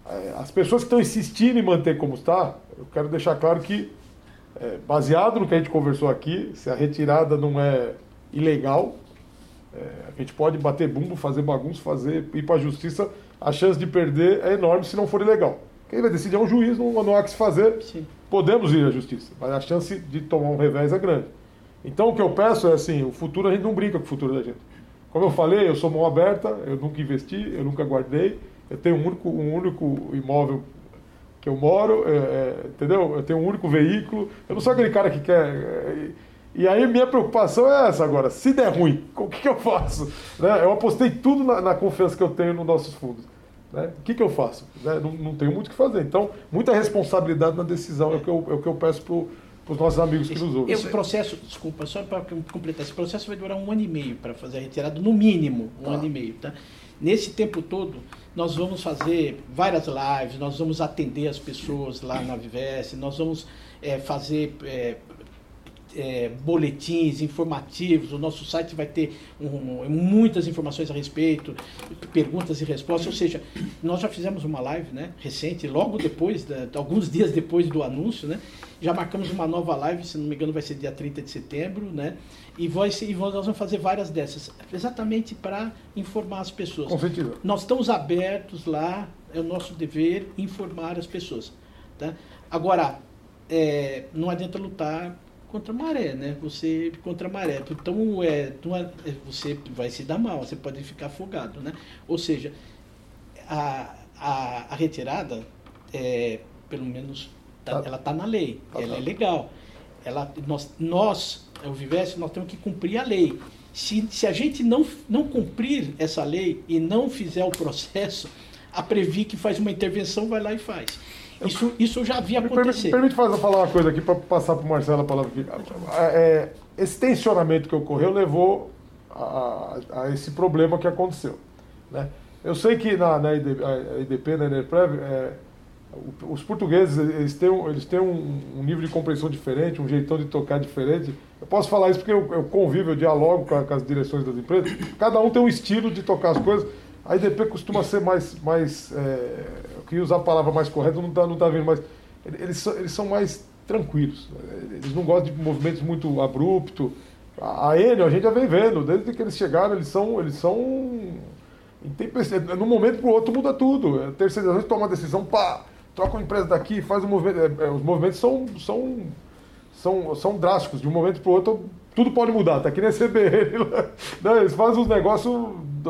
É, as pessoas que estão insistindo em manter como está, eu quero deixar claro que, é, baseado no que a gente conversou aqui, se a retirada não é ilegal, é, a gente pode bater bumbo, fazer bagunça, fazer ir para a justiça, a chance de perder é enorme se não for ilegal. Quem vai decidir é um juiz, não, não há que se fazer. Sim. Podemos ir à justiça, mas a chance de tomar um revés é grande. Então o que eu peço é assim, o futuro a gente não brinca com o futuro da gente. Como eu falei, eu sou mão aberta, eu nunca investi, eu nunca guardei, eu tenho um único, um único imóvel que eu moro, é, é, entendeu? Eu tenho um único veículo, eu não sou aquele cara que quer. É, e aí minha preocupação é essa agora, se der ruim, o que, que eu faço? Né? Eu apostei tudo na, na, confiança que eu tenho nos nossos fundos. Né? O que, que eu faço? Né? Não, não tenho muito o que fazer. Então, muita responsabilidade na decisão é o que eu, é o que eu peço para os nossos amigos que nos ouvem. Esse processo, desculpa, só para completar, esse processo vai durar um ano e meio para fazer a retirada, no mínimo um tá. ano e meio. Tá? Nesse tempo todo, nós vamos fazer várias lives, nós vamos atender as pessoas lá na Vivesse, nós vamos é, fazer é, é, boletins informativos, o nosso site vai ter um, muitas informações a respeito, perguntas e respostas, ou seja, nós já fizemos uma live né, recente, logo depois, alguns dias depois do anúncio, né, já marcamos uma nova live, se não me engano vai ser dia 30 de setembro, né, e, vai ser, e nós vamos fazer várias dessas, exatamente para informar as pessoas. Com sentido. Nós estamos abertos lá, é o nosso dever informar as pessoas. Tá? Agora, é, não adianta lutar contra a maré, né? Você contra a maré. Então é, é, você vai se dar mal, você pode ficar afogado, né? Ou seja, a, a, a retirada, é, pelo menos, tá, tá. ela está na lei, tá, ela é legal. Ela, nós, nós, o Vivesse, nós temos que cumprir a lei. Se, se a gente não, não cumprir essa lei e não fizer o processo, a Previ que faz uma intervenção vai lá e faz. Isso, isso já havia Me permite, acontecido. permite fazer, falar uma coisa aqui para passar para o Marcelo a palavra aqui. É, esse tensionamento que ocorreu levou a, a, esse problema que aconteceu. Né? Eu sei que na, na IDP, a IDP, na Enerprev, é, os portugueses eles têm, um, eles têm um, um, nível de compreensão diferente, um jeitão de tocar diferente. Eu posso falar isso porque eu, eu convivo, eu dialogo com, a, com, as direções das empresas. Cada um tem um estilo de tocar as coisas. A IDP costuma ser mais. mais é, queria usar a palavra mais correta, não está não tá vindo, mas eles, eles são mais tranquilos. Eles não gostam de movimentos muito abruptos. A, a Enel, a gente já vem vendo, desde que eles chegaram, eles são. Eles são no momento para o outro muda tudo. A terceirização toma uma decisão, pá, troca uma empresa daqui, faz um movimento. É, é, os movimentos são, são, são, são drásticos. De um momento para o outro, tudo pode mudar. Tá aqui nem CBN. Né? Eles fazem os negócios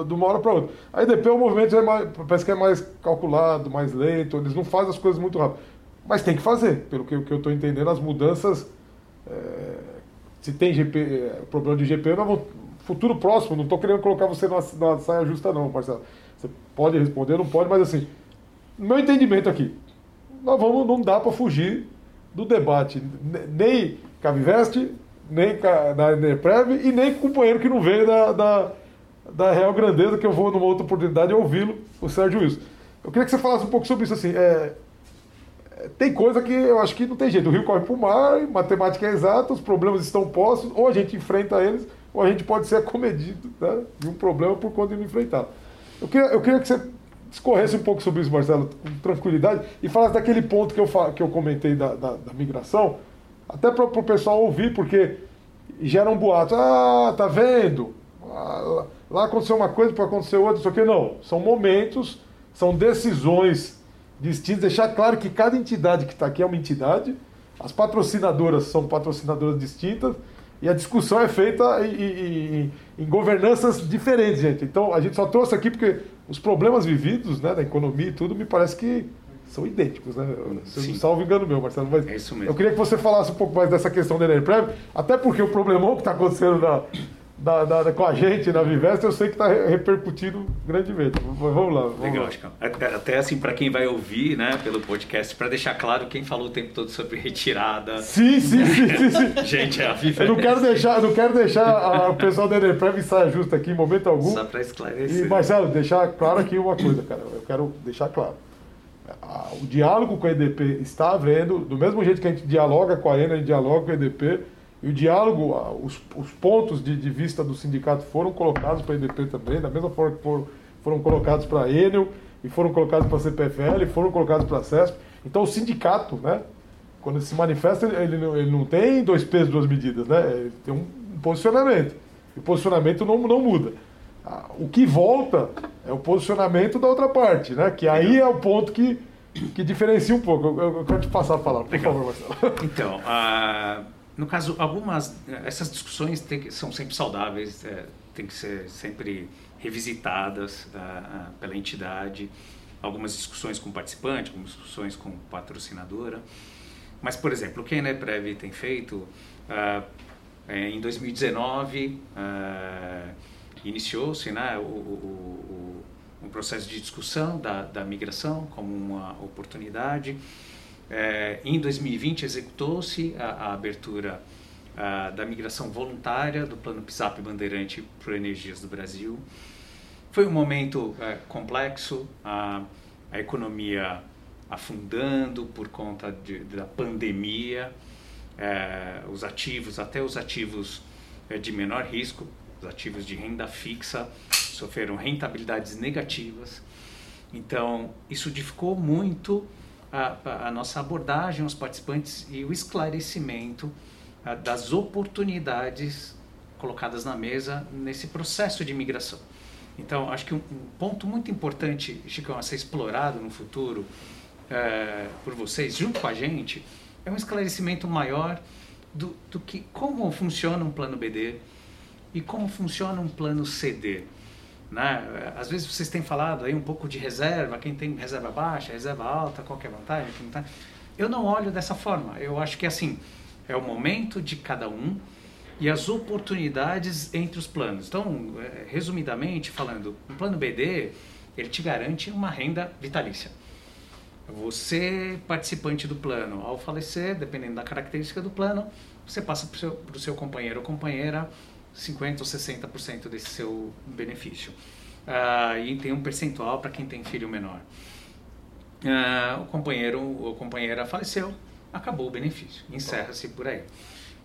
de uma hora para outra. Aí depois o movimento é mais, parece que é mais calculado, mais lento. Eles não fazem as coisas muito rápido. Mas tem que fazer. Pelo que, que eu estou entendendo, as mudanças. É, se tem GP, é, problema de GP, vamos, futuro próximo, não estou querendo colocar você na, na saia justa, não, Marcelo. Você pode responder, não pode, mas assim, no meu entendimento aqui, nós vamos, não dá para fugir do debate. Nem Caviveste, nem da Enerprev e nem companheiro que não veio da, da, da Real Grandeza, que eu vou numa outra oportunidade ouvi-lo, o Sérgio Wilson. Eu queria que você falasse um pouco sobre isso. Assim, é, é, tem coisa que eu acho que não tem jeito. O rio corre para o mar, matemática é exata, os problemas estão postos, ou a gente enfrenta eles, ou a gente pode ser acomedido né, de um problema por conta de não enfrentar. Eu queria, eu queria que você discorresse um pouco sobre isso, Marcelo, com tranquilidade, e falasse daquele ponto que eu, que eu comentei da, da, da migração, até para o pessoal ouvir, porque gera um boato. Ah, tá vendo? Ah, lá aconteceu uma coisa, pode acontecer outra, isso aqui. Não, são momentos, são decisões distintas. Deixar claro que cada entidade que está aqui é uma entidade, as patrocinadoras são patrocinadoras distintas, e a discussão é feita em, em, em, governanças diferentes, gente. Então, a gente só trouxe aqui porque os problemas vividos né, da economia e tudo, me parece que são idênticos, né? Se salvo engano meu, Marcelo. Mas é isso mesmo. Eu queria que você falasse um pouco mais dessa questão da Enerprev, até porque o problemão que está acontecendo na, da, da, com a gente na Vivesta, eu sei que está repercutindo grandemente. Vamos lá. Vamos Legal, lá. Chico. Até assim, para quem vai ouvir né, pelo podcast, para deixar claro quem falou o tempo todo sobre retirada. Sim, sim, sim. sim, sim. [laughs] gente, é a Vivesta. Eu não quero deixar, não quero deixar o pessoal da Enerprev saia justo aqui em momento algum. Só para esclarecer. E, Marcelo, deixar claro aqui uma coisa, cara. Eu quero deixar claro. O diálogo com a EDP está havendo, do mesmo jeito que a gente dialoga com a ENA, a gente dialoga com a EDP e o diálogo, os, os pontos de, de, vista do sindicato foram colocados para a EDP também, da mesma forma que foram, foram colocados para a Enel, e foram colocados para a CPFL, e foram colocados para a CESP. Então o sindicato, né, quando ele se manifesta, ele, não, ele não tem dois pesos, duas medidas, né? Ele tem um, um posicionamento. E o posicionamento não, não muda. O que volta é o posicionamento da outra parte, né? Que aí é o ponto que, que diferencia um pouco. Eu, eu, eu quero te passar a palavra, por Legal. favor, Marcelo. Então, a. Uh no caso, algumas essas discussões que, são sempre saudáveis, é, tem que ser sempre revisitadas uh, pela entidade. Algumas discussões com participante, algumas discussões com patrocinadora. Mas, por exemplo, o que a Eneprev tem feito, uh, é, em 2019, uh, iniciou-se né, o, o, o, o, processo de discussão da, da migração como uma oportunidade. É, em 2020 executou-se a, a, abertura a, da migração voluntária do plano PSAP Bandeirante para Energias do Brasil. Foi um momento é, complexo, a, a, economia afundando por conta de, da pandemia, é, os ativos, até os ativos é, de menor risco, os ativos de renda fixa, sofreram rentabilidades negativas. Então, isso dificultou muito a, a nossa abordagem aos participantes e o esclarecimento a, das oportunidades colocadas na mesa nesse processo de imigração. Então, acho que um, um ponto muito importante, Chico, a ser explorado no futuro é, por vocês, junto com a gente, é um esclarecimento maior do, do que como funciona um plano BD e como funciona um plano CD. Né? Às vezes vocês têm falado aí um pouco de reserva, quem tem reserva baixa, reserva alta, qual é a vantagem? Quem tá... Eu não olho dessa forma. Eu acho que assim, é o momento de cada um e as oportunidades entre os planos. Então, é, resumidamente falando, um plano BD, ele te garante uma renda vitalícia. Você, participante do plano, ao falecer, dependendo da característica do plano, você passa para o seu, seu companheiro ou companheira 50% ou 60% desse seu benefício. Uh, e tem um percentual para quem tem filho menor. Uh, o companheiro ou companheira faleceu, acabou o benefício, encerra-se por aí.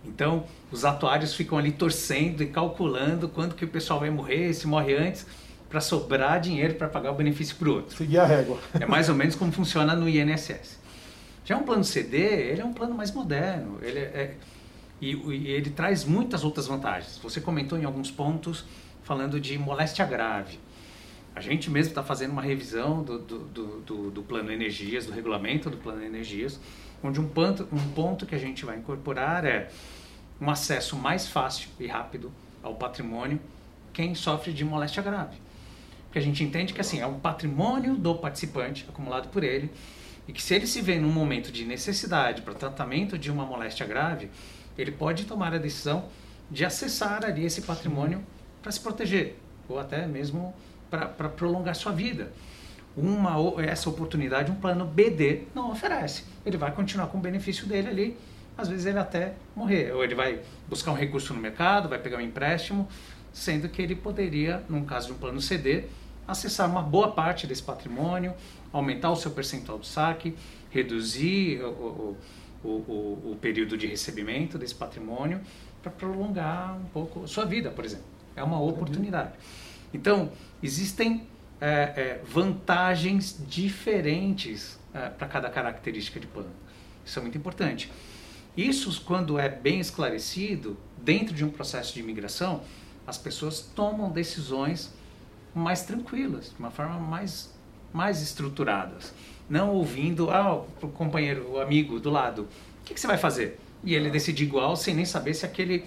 Então, os atuários ficam ali torcendo e calculando quando que o pessoal vai morrer, se morre antes, para sobrar dinheiro para pagar o benefício para o outro. Seguir a régua. É mais ou menos como funciona no INSS. Já um plano CD, ele é um plano mais moderno, ele é, é e, e ele traz muitas outras vantagens. Você comentou em alguns pontos falando de moléstia grave. A gente mesmo está fazendo uma revisão do, do, do, do, plano energias, do regulamento do plano energias, onde um ponto, um ponto que a gente vai incorporar é um acesso mais fácil e rápido ao patrimônio quem sofre de moléstia grave. Porque a gente entende que assim é um patrimônio do participante acumulado por ele e que se ele se vê num momento de necessidade para tratamento de uma moléstia grave, ele pode tomar a decisão de acessar ali esse patrimônio para se proteger ou até mesmo para prolongar sua vida. Uma essa oportunidade um plano BD não oferece. Ele vai continuar com o benefício dele ali, às vezes ele até morrer, ou ele vai buscar um recurso no mercado, vai pegar um empréstimo, sendo que ele poderia, num caso de um plano CD, acessar uma boa parte desse patrimônio, aumentar o seu percentual do saque, reduzir o, o o, o, o período de recebimento desse patrimônio para prolongar um pouco a sua vida, por exemplo. É uma oportunidade. Então, existem é, é, vantagens diferentes é, para cada característica de plano. Isso é muito importante. Isso, quando é bem esclarecido, dentro de um processo de imigração, as pessoas tomam decisões mais tranquilas, de uma forma mais, mais estruturadas não ouvindo ah, o companheiro, o amigo do lado, o que, que você vai fazer? E ele decide igual sem nem saber se aquele,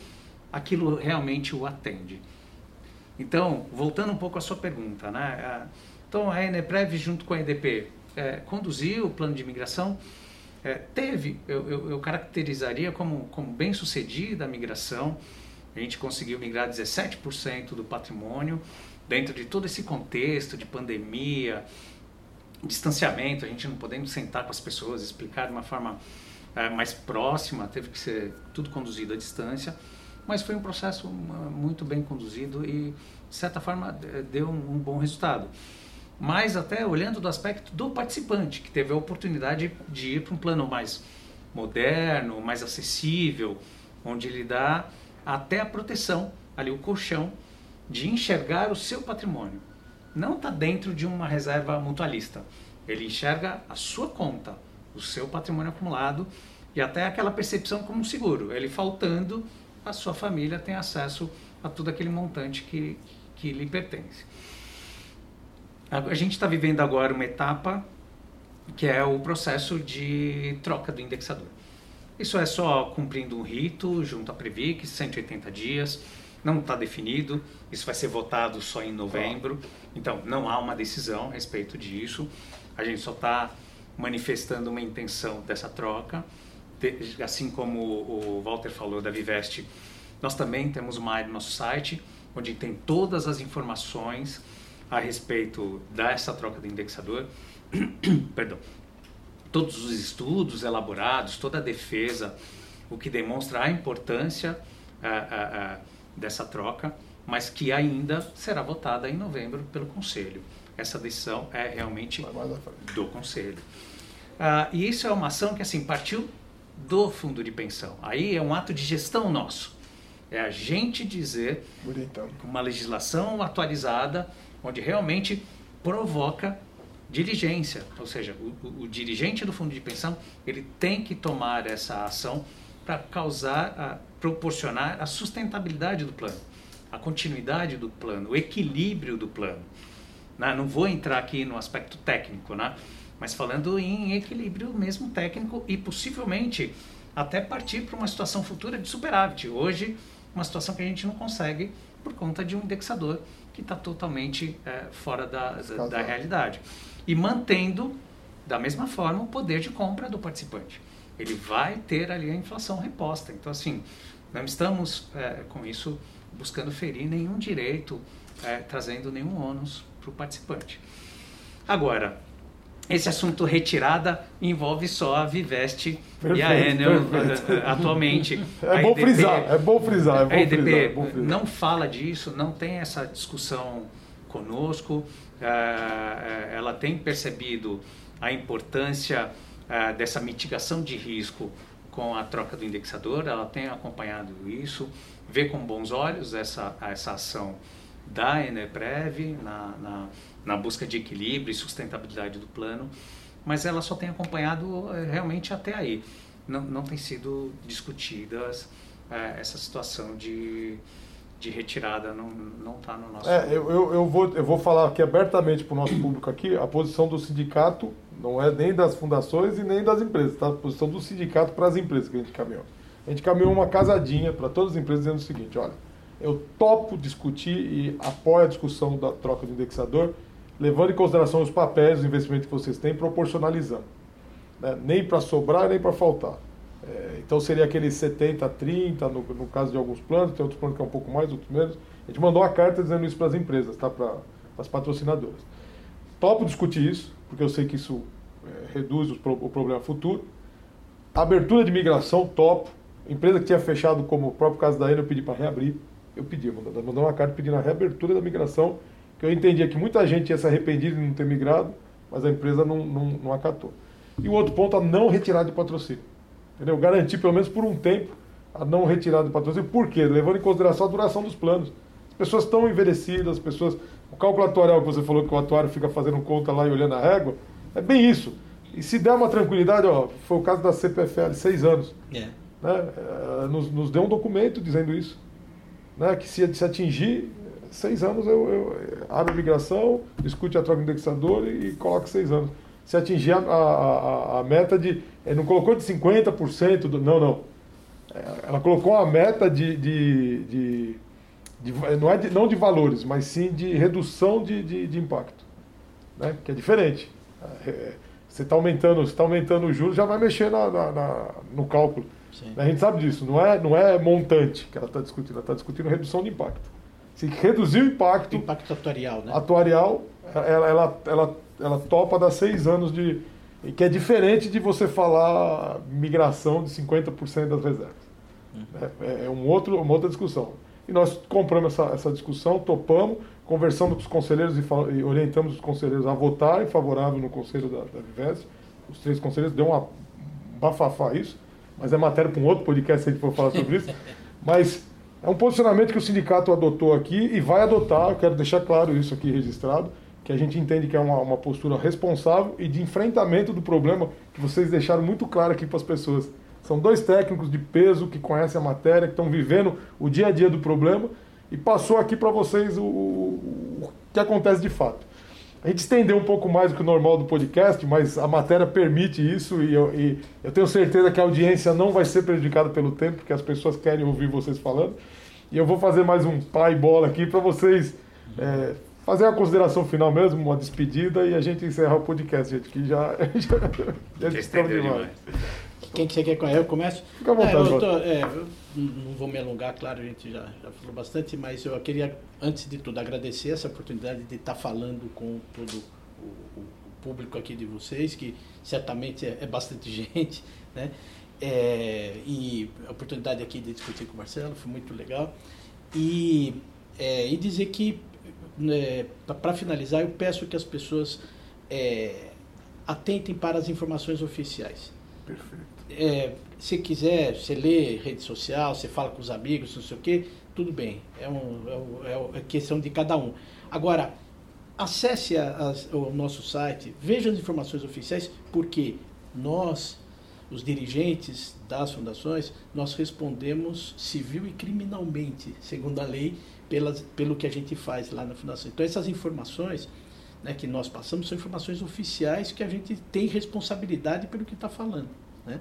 aquilo realmente o atende. Então, voltando um pouco à sua pergunta, né? Então, a Eneprev junto com a EDP é, conduziu o plano de imigração, é, teve, eu, eu, eu, caracterizaria como, como bem sucedida a migração, a gente conseguiu migrar 17% do patrimônio, dentro de todo esse contexto de pandemia, distanciamento, a gente não podendo sentar com as pessoas, explicar de uma forma é, mais próxima, teve que ser tudo conduzido à distância, mas foi um processo muito bem conduzido e, de certa forma, deu um, bom resultado. Mas até olhando do aspecto do participante, que teve a oportunidade de ir para um plano mais moderno, mais acessível, onde ele dá até a proteção, ali o colchão, de enxergar o seu patrimônio não está dentro de uma reserva mutualista. Ele enxerga a sua conta, o seu patrimônio acumulado e até aquela percepção como seguro. Ele faltando, a sua família tem acesso a todo aquele montante que, que lhe pertence. A gente está vivendo agora uma etapa que é o processo de troca do indexador. Isso é só cumprindo um rito junto à Previc, 180 dias não está definido, isso vai ser votado só em novembro, então não há uma decisão a respeito disso, a gente só está manifestando uma intenção dessa troca, assim como o Walter falou da Viveste, nós também temos uma área no nosso site, onde tem todas as informações a respeito dessa troca do indexador, [coughs] perdão, todos os estudos elaborados, toda a defesa, o que demonstra a importância a, a, a dessa troca, mas que ainda será votada em novembro pelo Conselho. Essa decisão é realmente do Conselho. Ah, e isso é uma ação que assim partiu do fundo de pensão. Aí é um ato de gestão nosso. É a gente dizer Bonitão. uma legislação atualizada, onde realmente provoca diligência, ou seja, o, o, o, dirigente do fundo de pensão ele tem que tomar essa ação para causar, proporcionar a sustentabilidade do plano, a continuidade do plano, o equilíbrio do plano. Né? Não vou entrar aqui no aspecto técnico, né? mas falando em equilíbrio mesmo técnico e possivelmente até partir para uma situação futura de superávit. Hoje, uma situação que a gente não consegue por conta de um indexador que está totalmente é, fora da, da, da realidade. E mantendo, da mesma forma, o poder de compra do participante ele vai ter ali a inflação reposta. Então, assim, não estamos é, com isso buscando ferir nenhum direito, é, trazendo nenhum ônus para o participante. Agora, esse assunto retirada envolve só a Viveste perfeito, e a Enel perfeito. atualmente. É bom, frisar, é bom frisar, é bom a EDP frisar, é bom frisar. não fala disso, não tem essa discussão conosco. ela tem percebido a importância dessa mitigação de risco com a troca do indexador, ela tem acompanhado isso, vê com bons olhos essa, essa ação da Eneprev na, na, na busca de equilíbrio e sustentabilidade do plano, mas ela só tem acompanhado eh, realmente até aí. Não, não tem sido discutida é, essa situação de, de retirada, não está no nosso... É, eu, eu, eu, vou, eu vou falar aqui abertamente para o nosso público aqui, a posição do sindicato não é nem das fundações e nem das empresas, tá? A posição do sindicato para as empresas que a gente caminhou. A gente caminhou uma casadinha para todas as empresas dizendo o seguinte, olha, eu topo discutir e apoio a discussão da troca do indexador, levando em consideração os papéis, os investimentos que vocês têm, proporcionalizando. Né? Nem para sobrar, nem para faltar. É, então seria aquele 70, 30, no, no, caso de alguns planos, tem outros planos que é um pouco mais, outros menos. A gente mandou uma carta dizendo isso para as empresas, tá? para as patrocinadoras. Topo discutir isso, porque eu sei que isso é, reduz o, problema futuro. Abertura de migração, topo. Empresa que tinha fechado, como o próprio caso da Enel, eu pedi para reabrir eu pedi, mandou uma carta pedindo a reabertura da migração, que eu entendia que muita gente ia se arrepender de não ter migrado, mas a empresa não, não, não acatou. E o outro ponto, a não retirada de patrocínio. Entendeu? Garantir, pelo menos por um tempo, a não retirada de patrocínio. Por quê? Levando em consideração a duração dos planos. As pessoas estão envelhecidas, as pessoas. O cálculo atuarial que você falou que o atuário fica fazendo conta lá e olhando a régua, é bem isso. E se der uma tranquilidade, ó, foi o caso da CPFL, seis anos. É. Né? É, nos, nos deu um documento dizendo isso né, que se, se atingir seis anos, eu, eu abro a migração, discute a troca do indexador e, e coloco seis anos. Se atingir a, a, a meta de. Eh, não colocou de 50%, do, não, não. Eh, ela colocou a meta de. de, de, de não, é de, não de valores, mas sim de redução de, de, de impacto. Né? Que é diferente. É, você está aumentando, está aumentando o juros, já vai mexer na, na, na no cálculo. Sim. A gente sabe disso, não é, não é montante que ela está discutindo, ela está discutindo redução de impacto. Se reduzir o impacto. impacto atuarial, né? Atuarial, ela, ela, ela, ela topa dar seis anos de. Que é diferente de você falar migração de 50% das reservas. Hum. É, é um outro, uma outra discussão. E nós compramos essa, essa discussão, topamos, conversamos com os conselheiros e, e orientamos os conselheiros a votarem favorável no conselho da, da. Os três conselheiros deu uma bafafá isso mas é matéria para um outro podcast se a gente for falar sobre isso. [laughs] Mas é um posicionamento que o sindicato adotou aqui e vai adotar, eu quero deixar claro isso aqui registrado, que a gente entende que é uma, uma postura responsável e de enfrentamento do problema que vocês deixaram muito claro aqui para as pessoas. São dois técnicos de peso que conhecem a matéria, que estão vivendo o dia a dia do problema e passou aqui para vocês o, o, que acontece de fato. A gente estendeu um pouco mais do que o normal do podcast, mas a matéria permite isso e eu, e eu tenho certeza que a audiência não vai ser prejudicada pelo tempo, porque as pessoas querem ouvir vocês falando. E eu vou fazer mais um pai bola aqui para vocês é, fazer uma consideração final mesmo, uma despedida e a gente encerrar o podcast, gente, que já, [laughs] já, já estamos demais. Quem que você quer conhecer? Eu começo? Fica à vontade. É, eu, tô, é, eu não vou me alongar, claro, a gente já, já falou bastante, mas eu queria, antes de tudo, agradecer essa oportunidade de estar falando com todo o, o público aqui de vocês, que certamente é, é bastante [laughs] gente, né? É, e a oportunidade aqui de discutir com o Marcelo foi muito legal. E, é, e dizer que, é, para finalizar, eu peço que as pessoas é, atentem para as informações oficiais. Perfeito é, se quiser, você lê rede social, você fala com os amigos, não sei o quê, tudo bem. É, um, é, é questão de cada um. Agora, acesse a, a, o nosso site, veja as informações oficiais, porque nós, os dirigentes das fundações, nós respondemos civil e criminalmente, segundo a lei, pelas, pelo que a gente faz lá na fundação. Então, essas informações né, que nós passamos são informações oficiais que a gente tem responsabilidade pelo que está falando. Né?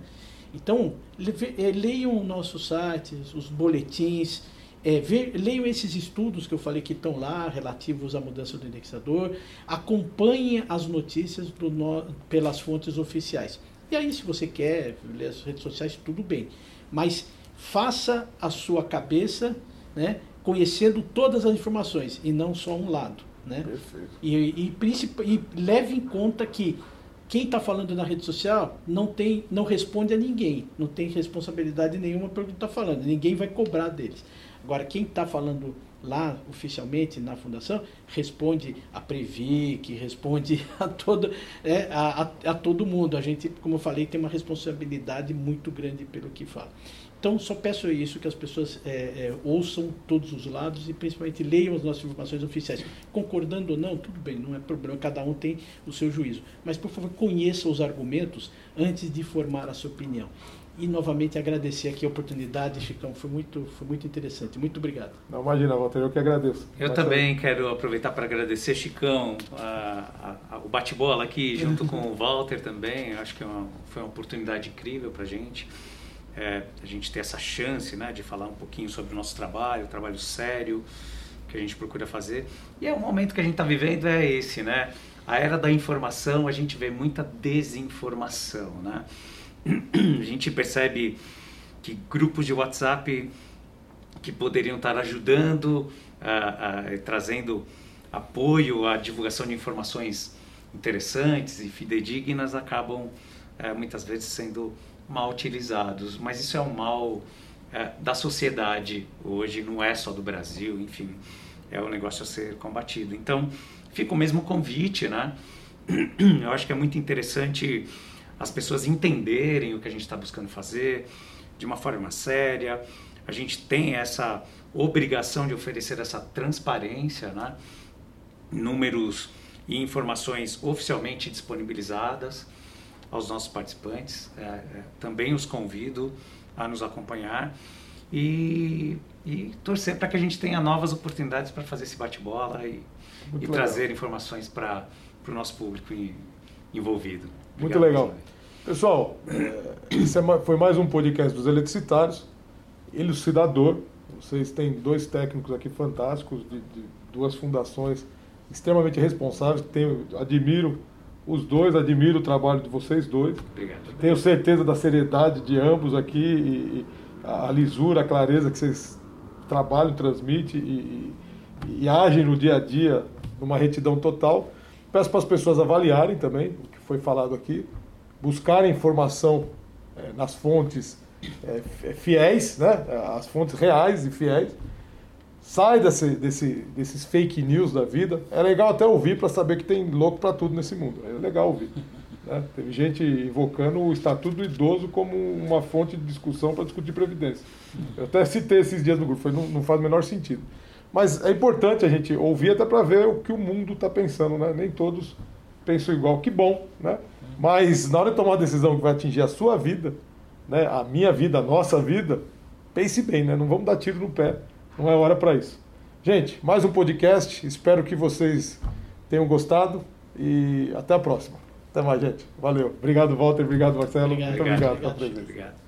Então, eh, leiam o nosso site, os boletins, é, leiam esses estudos que eu falei que estão lá, relativos à mudança do indexador, acompanhem as notícias no, pelas fontes oficiais. E aí, se você quer ler as redes sociais, tudo bem. Mas faça a sua cabeça, né, conhecendo todas as informações e não só um lado. Né? Perfeito. E, e, e leve em conta que quem está falando na rede social não tem, não responde a ninguém, não tem responsabilidade nenhuma pelo que está falando, ninguém vai cobrar deles. Agora, quem está falando lá oficialmente na fundação responde a Previc, responde [laughs] a todo, é, a, a, a, todo mundo. A gente, como eu falei, tem uma responsabilidade muito grande pelo que fala. Então, só peço isso, que as pessoas é, é, ouçam todos os lados e principalmente leiam as nossas informações oficiais. Concordando ou não, tudo bem, não é problema, cada um tem o seu juízo. Mas, por favor, conheça os argumentos antes de formar a sua opinião. E novamente agradecer aqui a oportunidade, Chicão, foi muito, foi muito interessante. Muito obrigado. Não, imagina, Walter, eu que agradeço. Eu Mas também quero aproveitar para agradecer, Chicão, a, a, a, o bate-bola aqui junto com o Walter também. Acho que é uma, foi uma oportunidade incrível para a gente é, a gente ter essa chance né, de falar um pouquinho sobre o nosso trabalho, o trabalho sério que a gente procura fazer. E é o momento que a gente está vivendo é esse, né? A era da informação, a gente vê muita desinformação, né? [clears throat] A gente percebe que grupos de WhatsApp que poderiam estar ajudando, trazendo apoio à divulgação de informações interessantes e fidedignas, acabam é, muitas vezes sendo mal utilizados, mas isso é um mal é, da sociedade hoje, não é só do Brasil, enfim, é um negócio a ser combatido. Então, fica o mesmo convite, né? [clears throat] Eu acho que é muito interessante as pessoas entenderem o que a gente está buscando fazer de uma forma séria. A gente tem essa obrigação de oferecer essa transparência, né? Números e informações oficialmente disponibilizadas aos nossos participantes. É, é, também os convido a nos acompanhar e, e torcer para que a gente tenha novas oportunidades para fazer esse bate-bola e, e trazer informações para o nosso público envolvido. Obrigado, Muito legal. Pessoal, é, esse é foi mais um podcast dos eletricitários, elucidador. Vocês têm dois técnicos aqui fantásticos, de, de duas fundações extremamente responsáveis, tenho, admiro os dois, admiro o trabalho de vocês dois. Obrigado. Tenho certeza da seriedade de ambos aqui e, a lisura, a clareza que vocês trabalham, transmitem e, e, e agem no dia a dia numa retidão total. Peço para as pessoas avaliarem também o que foi falado aqui, buscarem informação é, nas fontes é, fiéis, né? as fontes reais e fiéis Sai desse, desse, desses fake news da vida. É legal até ouvir para saber que tem louco para tudo nesse mundo. É legal ouvir. [laughs] Né? Teve gente invocando o Estatuto do Idoso como uma fonte de discussão para discutir Previdência. Eu até citei esses dias no grupo, foi, não, não faz o menor sentido. Mas é importante a gente ouvir até para ver o que o mundo está pensando. Né? Nem todos pensam igual. Que bom, né? Mas na hora de tomar uma decisão que vai atingir a sua vida, né? a minha vida, a nossa vida, pense bem, né? não vamos dar tiro no pé não é hora para isso. Gente, mais um podcast. Espero que vocês tenham gostado e até a próxima. Até mais, gente. Valeu. Obrigado, Walter. Obrigado, Marcelo. Obrigado, Muito obrigado. obrigado, obrigado. obrigado.